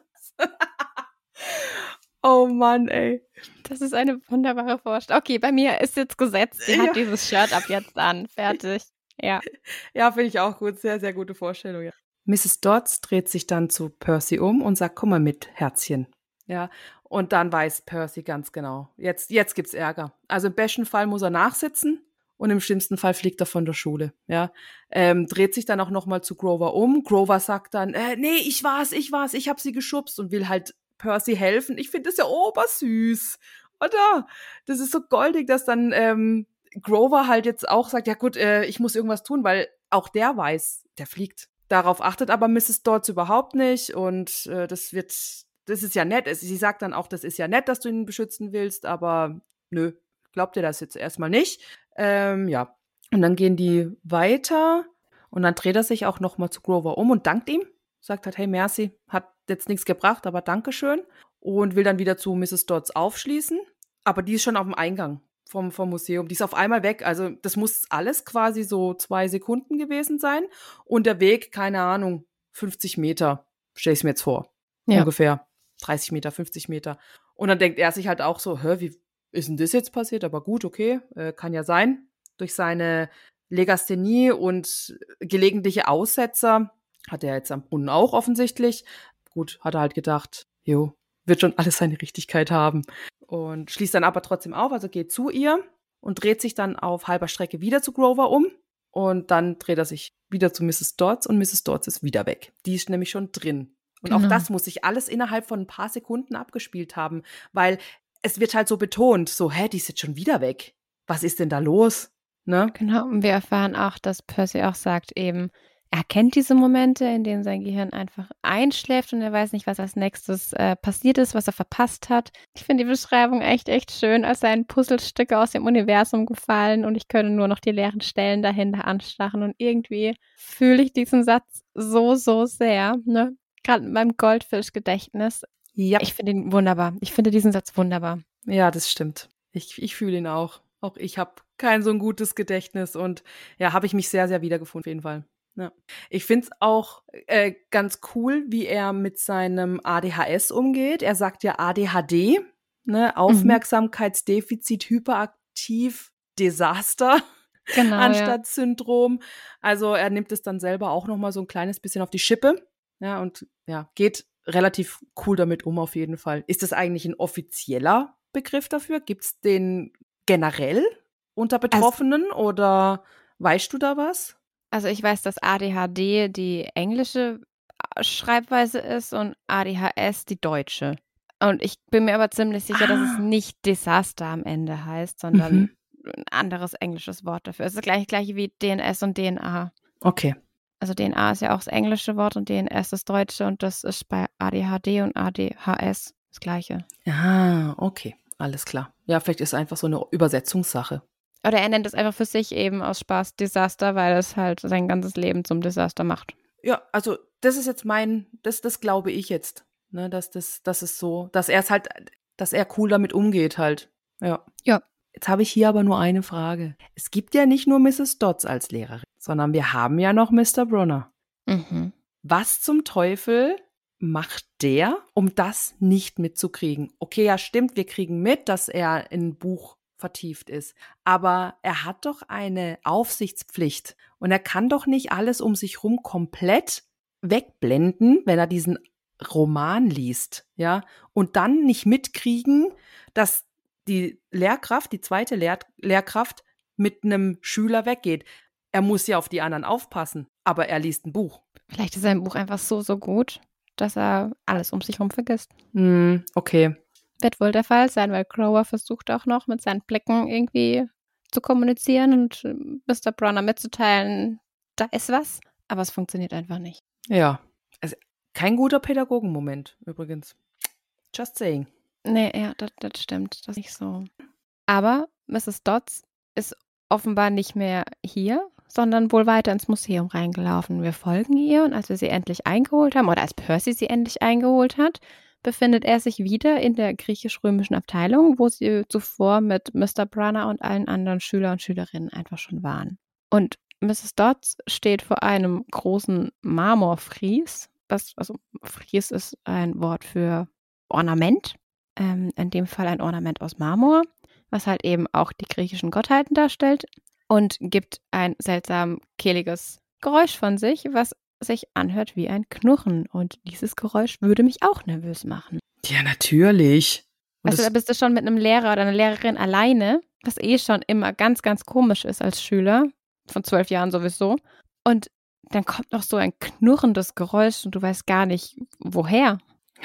C: Oh Mann, ey.
B: Das ist eine wunderbare Vorstellung. Okay, bei mir ist jetzt gesetzt, sie ja. hat dieses Shirt ab jetzt an. Fertig. Ja.
C: Ja, finde ich auch gut. Sehr, sehr gute Vorstellung, ja. Mrs. Dodds dreht sich dann zu Percy um und sagt, komm mal mit, Herzchen. Ja, und dann weiß Percy ganz genau, jetzt, jetzt gibt's Ärger. Also im besten Fall muss er nachsitzen und im schlimmsten Fall fliegt er von der Schule. Ja, ähm, dreht sich dann auch noch mal zu Grover um. Grover sagt dann, äh, nee, ich war's, ich war's, ich hab sie geschubst und will halt Percy helfen. Ich finde das ja obersüß. Oder? Das ist so goldig, dass dann ähm, Grover halt jetzt auch sagt, ja gut, äh, ich muss irgendwas tun, weil auch der weiß, der fliegt. Darauf achtet aber Mrs. Dodds überhaupt nicht und äh, das wird, das ist ja nett. Sie sagt dann auch, das ist ja nett, dass du ihn beschützen willst, aber nö, glaubt ihr das jetzt erstmal nicht. Ähm, ja. Und dann gehen die weiter und dann dreht er sich auch nochmal zu Grover um und dankt ihm. Sagt halt, hey, merci, hat jetzt nichts gebracht, aber Dankeschön. Und will dann wieder zu Mrs. Dodds aufschließen. Aber die ist schon auf dem Eingang vom, vom Museum. Die ist auf einmal weg. Also das muss alles quasi so zwei Sekunden gewesen sein. Und der Weg, keine Ahnung, 50 Meter, stelle ich es mir jetzt vor. Ja. Ungefähr 30 Meter, 50 Meter. Und dann denkt er sich halt auch so, hä, wie ist denn das jetzt passiert? Aber gut, okay, äh, kann ja sein. Durch seine Legasthenie und gelegentliche Aussetzer hat er jetzt am Brunnen auch offensichtlich, Gut, hat er halt gedacht, jo, wird schon alles seine Richtigkeit haben. Und schließt dann aber trotzdem auf, also geht zu ihr und dreht sich dann auf halber Strecke wieder zu Grover um. Und dann dreht er sich wieder zu Mrs. Dodds und Mrs. Dodds ist wieder weg. Die ist nämlich schon drin. Und genau. auch das muss sich alles innerhalb von ein paar Sekunden abgespielt haben, weil es wird halt so betont, so, hä, die ist jetzt schon wieder weg. Was ist denn da los? Ne?
B: Genau, und wir erfahren auch, dass Percy auch sagt eben, er kennt diese Momente, in denen sein Gehirn einfach einschläft und er weiß nicht, was als nächstes äh, passiert ist, was er verpasst hat. Ich finde die Beschreibung echt, echt schön, als seien Puzzlestücke aus dem Universum gefallen und ich könnte nur noch die leeren Stellen dahinter anstarren und irgendwie fühle ich diesen Satz so, so sehr, ne? Gerade mit meinem Goldfischgedächtnis. Ja. Ich finde ihn wunderbar. Ich finde diesen Satz wunderbar.
C: Ja, das stimmt. Ich, ich fühle ihn auch. Auch ich habe kein so ein gutes Gedächtnis und ja, habe ich mich sehr, sehr wiedergefunden, auf jeden Fall. Ja. Ich finde es auch äh, ganz cool, wie er mit seinem ADHS umgeht. Er sagt ja ADHD, ne? Mhm. Aufmerksamkeitsdefizit, hyperaktiv, Desaster. Genau, anstatt ja. Syndrom. Also er nimmt es dann selber auch noch mal so ein kleines bisschen auf die Schippe. Ja, und ja, geht relativ cool damit um auf jeden Fall. Ist das eigentlich ein offizieller Begriff dafür? Gibt es den generell unter also Betroffenen also, oder weißt du da was?
B: Also ich weiß, dass ADHD die englische äh, Schreibweise ist und ADHS die deutsche. Und ich bin mir aber ziemlich sicher, ah. dass es ah. nicht Desaster am Ende heißt, sondern mhm. ein anderes englisches Wort dafür. Es ist das gleiche, gleiche wie DNS und DNA.
C: Okay.
B: Also DNA ist ja auch das englische Wort und DNS das deutsche und das ist bei ADHD und ADHS das gleiche.
C: Ah, okay. Alles klar. Ja, vielleicht ist es einfach so eine Übersetzungssache.
B: Oder er nennt es einfach für sich eben aus Spaß Desaster, weil es halt sein ganzes Leben zum Desaster macht.
C: Ja, also das ist jetzt mein, das, das glaube ich jetzt. Ne, dass das, das ist so, dass er es halt, dass er cool damit umgeht halt. Ja.
B: Ja.
C: Jetzt habe ich hier aber nur eine Frage. Es gibt ja nicht nur Mrs. Dodds als Lehrerin, sondern wir haben ja noch Mr. Brunner. Mhm. Was zum Teufel macht der, um das nicht mitzukriegen? Okay, ja, stimmt, wir kriegen mit, dass er ein Buch vertieft ist. Aber er hat doch eine Aufsichtspflicht und er kann doch nicht alles um sich rum komplett wegblenden, wenn er diesen Roman liest, ja, und dann nicht mitkriegen, dass die Lehrkraft, die zweite Lehr Lehrkraft mit einem Schüler weggeht. Er muss ja auf die anderen aufpassen, aber er liest ein Buch.
B: Vielleicht ist sein Buch einfach so, so gut, dass er alles um sich herum vergisst.
C: Mm, okay.
B: Wird wohl der Fall sein, weil Grover versucht auch noch mit seinen Blicken irgendwie zu kommunizieren und äh, Mr. Brunner mitzuteilen, da ist was, aber es funktioniert einfach nicht.
C: Ja. Also kein guter Pädagogenmoment übrigens. Just saying.
B: Nee, ja, das, das stimmt. Das ist nicht so. Aber Mrs. Dodds ist offenbar nicht mehr hier, sondern wohl weiter ins Museum reingelaufen. Wir folgen ihr und als wir sie endlich eingeholt haben, oder als Percy sie endlich eingeholt hat, befindet er sich wieder in der griechisch-römischen Abteilung, wo sie zuvor mit Mr. Brunner und allen anderen Schüler und Schülerinnen einfach schon waren. Und Mrs. Dodds steht vor einem großen Marmorfries. Was, also Fries ist ein Wort für Ornament. Ähm, in dem Fall ein Ornament aus Marmor, was halt eben auch die griechischen Gottheiten darstellt und gibt ein seltsam kehliges Geräusch von sich, was sich anhört wie ein Knurren. Und dieses Geräusch würde mich auch nervös machen.
C: Ja, natürlich.
B: Und also da bist du schon mit einem Lehrer oder einer Lehrerin alleine, was eh schon immer ganz, ganz komisch ist als Schüler, von zwölf Jahren sowieso. Und dann kommt noch so ein knurrendes Geräusch und du weißt gar nicht, woher.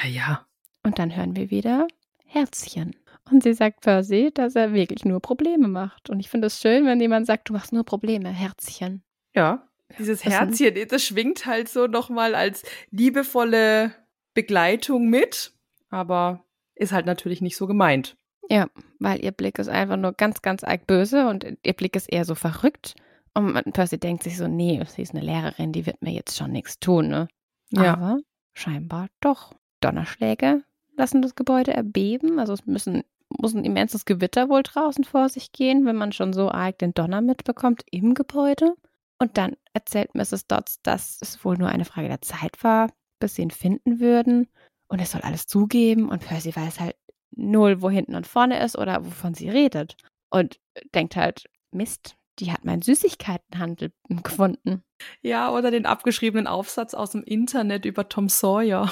C: Ja, ja.
B: Und dann hören wir wieder Herzchen. Und sie sagt Percy, dass er wirklich nur Probleme macht. Und ich finde es schön, wenn jemand sagt, du machst nur Probleme, Herzchen.
C: Ja, dieses Herzchen, das schwingt halt so nochmal als liebevolle Begleitung mit, aber ist halt natürlich nicht so gemeint.
B: Ja, weil ihr Blick ist einfach nur ganz, ganz arg böse und ihr Blick ist eher so verrückt. Und Percy denkt sich so, nee, sie ist eine Lehrerin, die wird mir jetzt schon nichts tun, ne? Ja. Aber scheinbar doch. Donnerschläge lassen das Gebäude erbeben. Also es müssen, muss ein immenses Gewitter wohl draußen vor sich gehen, wenn man schon so arg den Donner mitbekommt im Gebäude. Und dann erzählt Mrs. Dodds, dass es wohl nur eine Frage der Zeit war, bis sie ihn finden würden. Und er soll alles zugeben. Und Percy weiß halt null, wo hinten und vorne ist oder wovon sie redet. Und denkt halt, Mist, die hat meinen Süßigkeitenhandel gefunden.
C: Ja, oder den abgeschriebenen Aufsatz aus dem Internet über Tom Sawyer.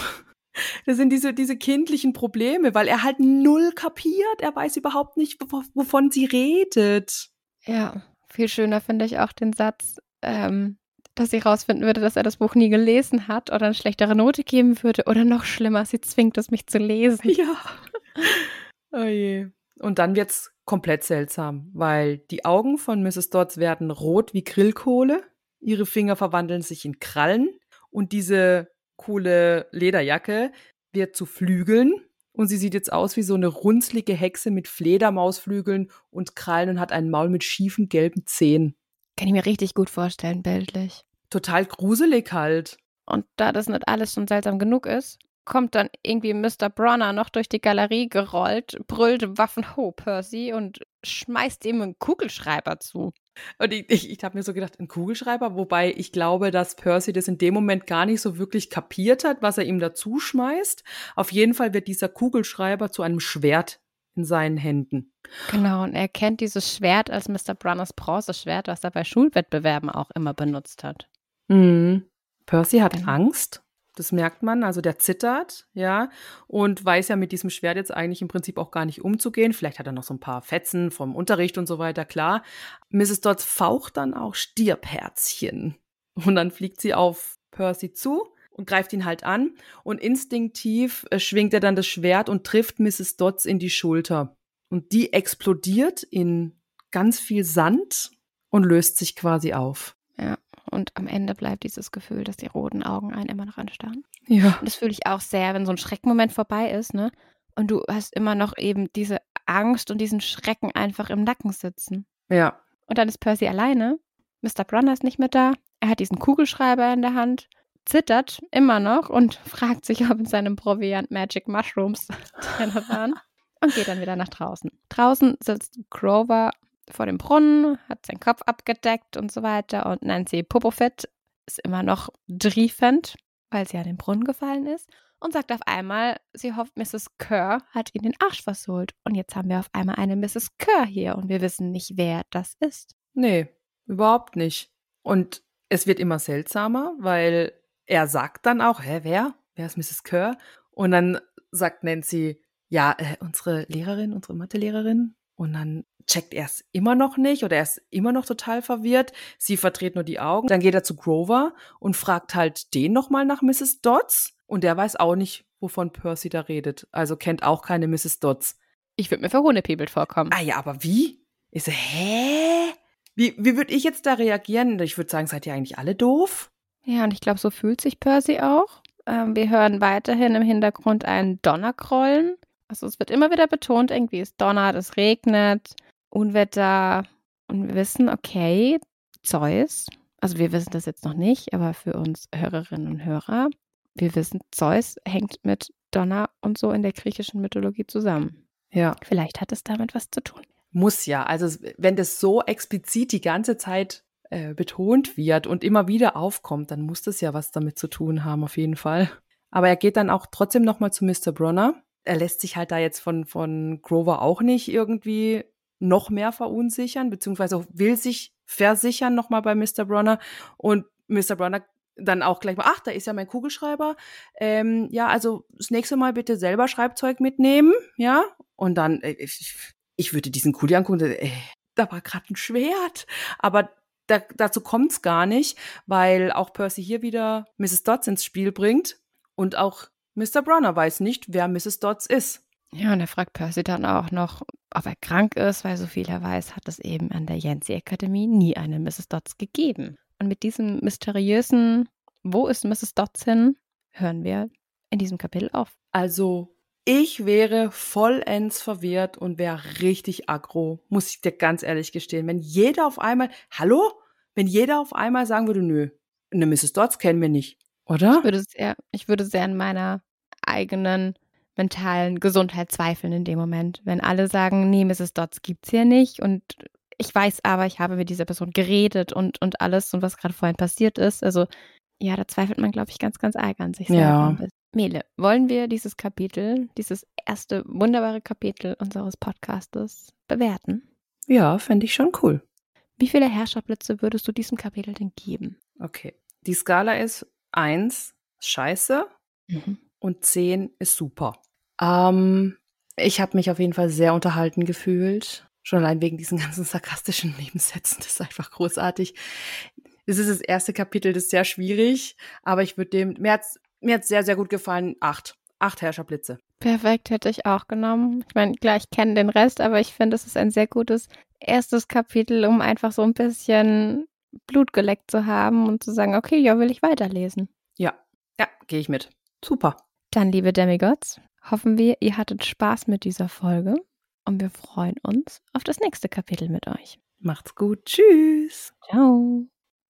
C: Das sind diese, diese kindlichen Probleme, weil er halt null kapiert. Er weiß überhaupt nicht, wovon sie redet.
B: Ja, viel schöner finde ich auch den Satz, ähm, dass sie rausfinden würde, dass er das Buch nie gelesen hat oder eine schlechtere Note geben würde. Oder noch schlimmer, sie zwingt es mich zu lesen.
C: Ja. Oh je. Und dann wird's komplett seltsam, weil die Augen von Mrs. Dodds werden rot wie Grillkohle, ihre Finger verwandeln sich in Krallen und diese coole Lederjacke wird zu Flügeln und sie sieht jetzt aus wie so eine runzlige Hexe mit Fledermausflügeln und Krallen und hat ein Maul mit schiefen gelben Zähnen.
B: Kann ich mir richtig gut vorstellen, bildlich.
C: Total gruselig halt.
B: Und da das nicht alles schon seltsam genug ist, kommt dann irgendwie Mr. Bronner noch durch die Galerie gerollt, brüllt Waffen ho, Percy und schmeißt ihm einen Kugelschreiber zu.
C: Und ich, ich, ich habe mir so gedacht, ein Kugelschreiber, wobei ich glaube, dass Percy das in dem Moment gar nicht so wirklich kapiert hat, was er ihm dazu schmeißt. Auf jeden Fall wird dieser Kugelschreiber zu einem Schwert in seinen Händen.
B: Genau, und er kennt dieses Schwert als Mr. Brunners Bronzeschwert, was er bei Schulwettbewerben auch immer benutzt hat.
C: Mhm. Percy hat genau. Angst. Das merkt man, also der zittert, ja, und weiß ja mit diesem Schwert jetzt eigentlich im Prinzip auch gar nicht umzugehen. Vielleicht hat er noch so ein paar Fetzen vom Unterricht und so weiter, klar. Mrs. Dodds faucht dann auch Stirbherzchen. Und dann fliegt sie auf Percy zu und greift ihn halt an. Und instinktiv äh, schwingt er dann das Schwert und trifft Mrs. Dodds in die Schulter. Und die explodiert in ganz viel Sand und löst sich quasi auf.
B: Ja, und am Ende bleibt dieses Gefühl, dass die roten Augen einen immer noch anstarren.
C: Ja.
B: Und das fühle ich auch sehr, wenn so ein Schreckmoment vorbei ist, ne? Und du hast immer noch eben diese Angst und diesen Schrecken einfach im Nacken sitzen.
C: Ja.
B: Und dann ist Percy alleine. Mr. Brunner ist nicht mehr da. Er hat diesen Kugelschreiber in der Hand, zittert immer noch und fragt sich, ob in seinem Proviant Magic Mushrooms drin waren. Und geht dann wieder nach draußen. Draußen sitzt Grover vor dem Brunnen, hat seinen Kopf abgedeckt und so weiter. Und Nancy Popofit ist immer noch triefend, weil sie an den Brunnen gefallen ist. Und sagt auf einmal, sie hofft, Mrs. Kerr hat ihn den Arsch versohlt. Und jetzt haben wir auf einmal eine Mrs. Kerr hier und wir wissen nicht, wer das ist.
C: Nee, überhaupt nicht. Und es wird immer seltsamer, weil er sagt dann auch, hä, wer? Wer ist Mrs. Kerr? Und dann sagt Nancy, ja, äh, unsere Lehrerin, unsere Mathelehrerin. Und dann checkt er es immer noch nicht oder er ist immer noch total verwirrt. Sie verdreht nur die Augen. Dann geht er zu Grover und fragt halt den nochmal nach Mrs. Dodds. Und der weiß auch nicht, wovon Percy da redet. Also kennt auch keine Mrs. Dodds.
B: Ich würde mir verhohnepiebelt vorkommen.
C: Ah ja, aber wie? Ich so, hä? Wie, wie würde ich jetzt da reagieren? Ich würde sagen, seid ihr eigentlich alle doof?
B: Ja, und ich glaube, so fühlt sich Percy auch. Ähm, wir hören weiterhin im Hintergrund einen Donnerkrollen. Also es wird immer wieder betont, irgendwie es donnert, es regnet, Unwetter. Und wir wissen, okay, Zeus, also wir wissen das jetzt noch nicht, aber für uns Hörerinnen und Hörer, wir wissen, Zeus hängt mit Donner und so in der griechischen Mythologie zusammen.
C: Ja.
B: Vielleicht hat es damit was zu tun.
C: Muss ja. Also wenn das so explizit die ganze Zeit äh, betont wird und immer wieder aufkommt, dann muss das ja was damit zu tun haben, auf jeden Fall. Aber er geht dann auch trotzdem nochmal zu Mr. Bronner. Er lässt sich halt da jetzt von, von Grover auch nicht irgendwie noch mehr verunsichern, beziehungsweise will sich versichern nochmal bei Mr. Bronner. Und Mr. Bronner dann auch gleich mal, ach, da ist ja mein Kugelschreiber. Ähm, ja, also das nächste Mal bitte selber Schreibzeug mitnehmen, ja. Und dann, äh, ich, ich würde diesen Kuli angucken, äh, da war gerade ein Schwert. Aber da, dazu kommt's gar nicht, weil auch Percy hier wieder Mrs. Dodds ins Spiel bringt und auch Mr. Bronner weiß nicht, wer Mrs. Dodds ist.
B: Ja, und er fragt Percy dann auch noch, ob er krank ist, weil so viel er weiß, hat es eben an der Yancy Akademie nie eine Mrs. Dodds gegeben. Und mit diesem mysteriösen Wo ist Mrs. Dodds hin, hören wir in diesem Kapitel auf.
C: Also ich wäre vollends verwirrt und wäre richtig aggro, muss ich dir ganz ehrlich gestehen. Wenn jeder auf einmal, hallo? Wenn jeder auf einmal sagen würde, nö, eine Mrs. Dodds kennen wir nicht, oder?
B: Ich würde sehr, ich würde sehr an meiner eigenen mentalen Gesundheit zweifeln in dem Moment. Wenn alle sagen, nee, Mrs. Dodds gibt's hier nicht und ich weiß aber, ich habe mit dieser Person geredet und, und alles und was gerade vorhin passiert ist. Also ja, da zweifelt man, glaube ich, ganz, ganz arg an sich
C: Ja.
B: selber. Mele, wollen wir dieses Kapitel, dieses erste wunderbare Kapitel unseres Podcastes bewerten?
C: Ja, fände ich schon cool.
B: Wie viele Herrscherblitze würdest du diesem Kapitel denn geben?
C: Okay. Die Skala ist eins scheiße und zehn ist super. Ähm, ich habe mich auf jeden Fall sehr unterhalten gefühlt. Schon allein wegen diesen ganzen sarkastischen Nebensätzen. Das ist einfach großartig. Es ist das erste Kapitel, das ist sehr schwierig, aber ich würde dem, mir hat's, mir hat's sehr, sehr gut gefallen. Acht. Acht Herrscherblitze.
B: Perfekt, hätte ich auch genommen. Ich meine, klar, ich kenne den Rest, aber ich finde, es ist ein sehr gutes erstes Kapitel, um einfach so ein bisschen Blut geleckt zu haben und zu sagen, okay, ja, will ich weiterlesen.
C: Ja. Ja, gehe ich mit. Super.
B: Dann, liebe Demigods, hoffen wir, ihr hattet Spaß mit dieser Folge und wir freuen uns auf das nächste Kapitel mit euch.
C: Macht's gut. Tschüss.
B: Ciao.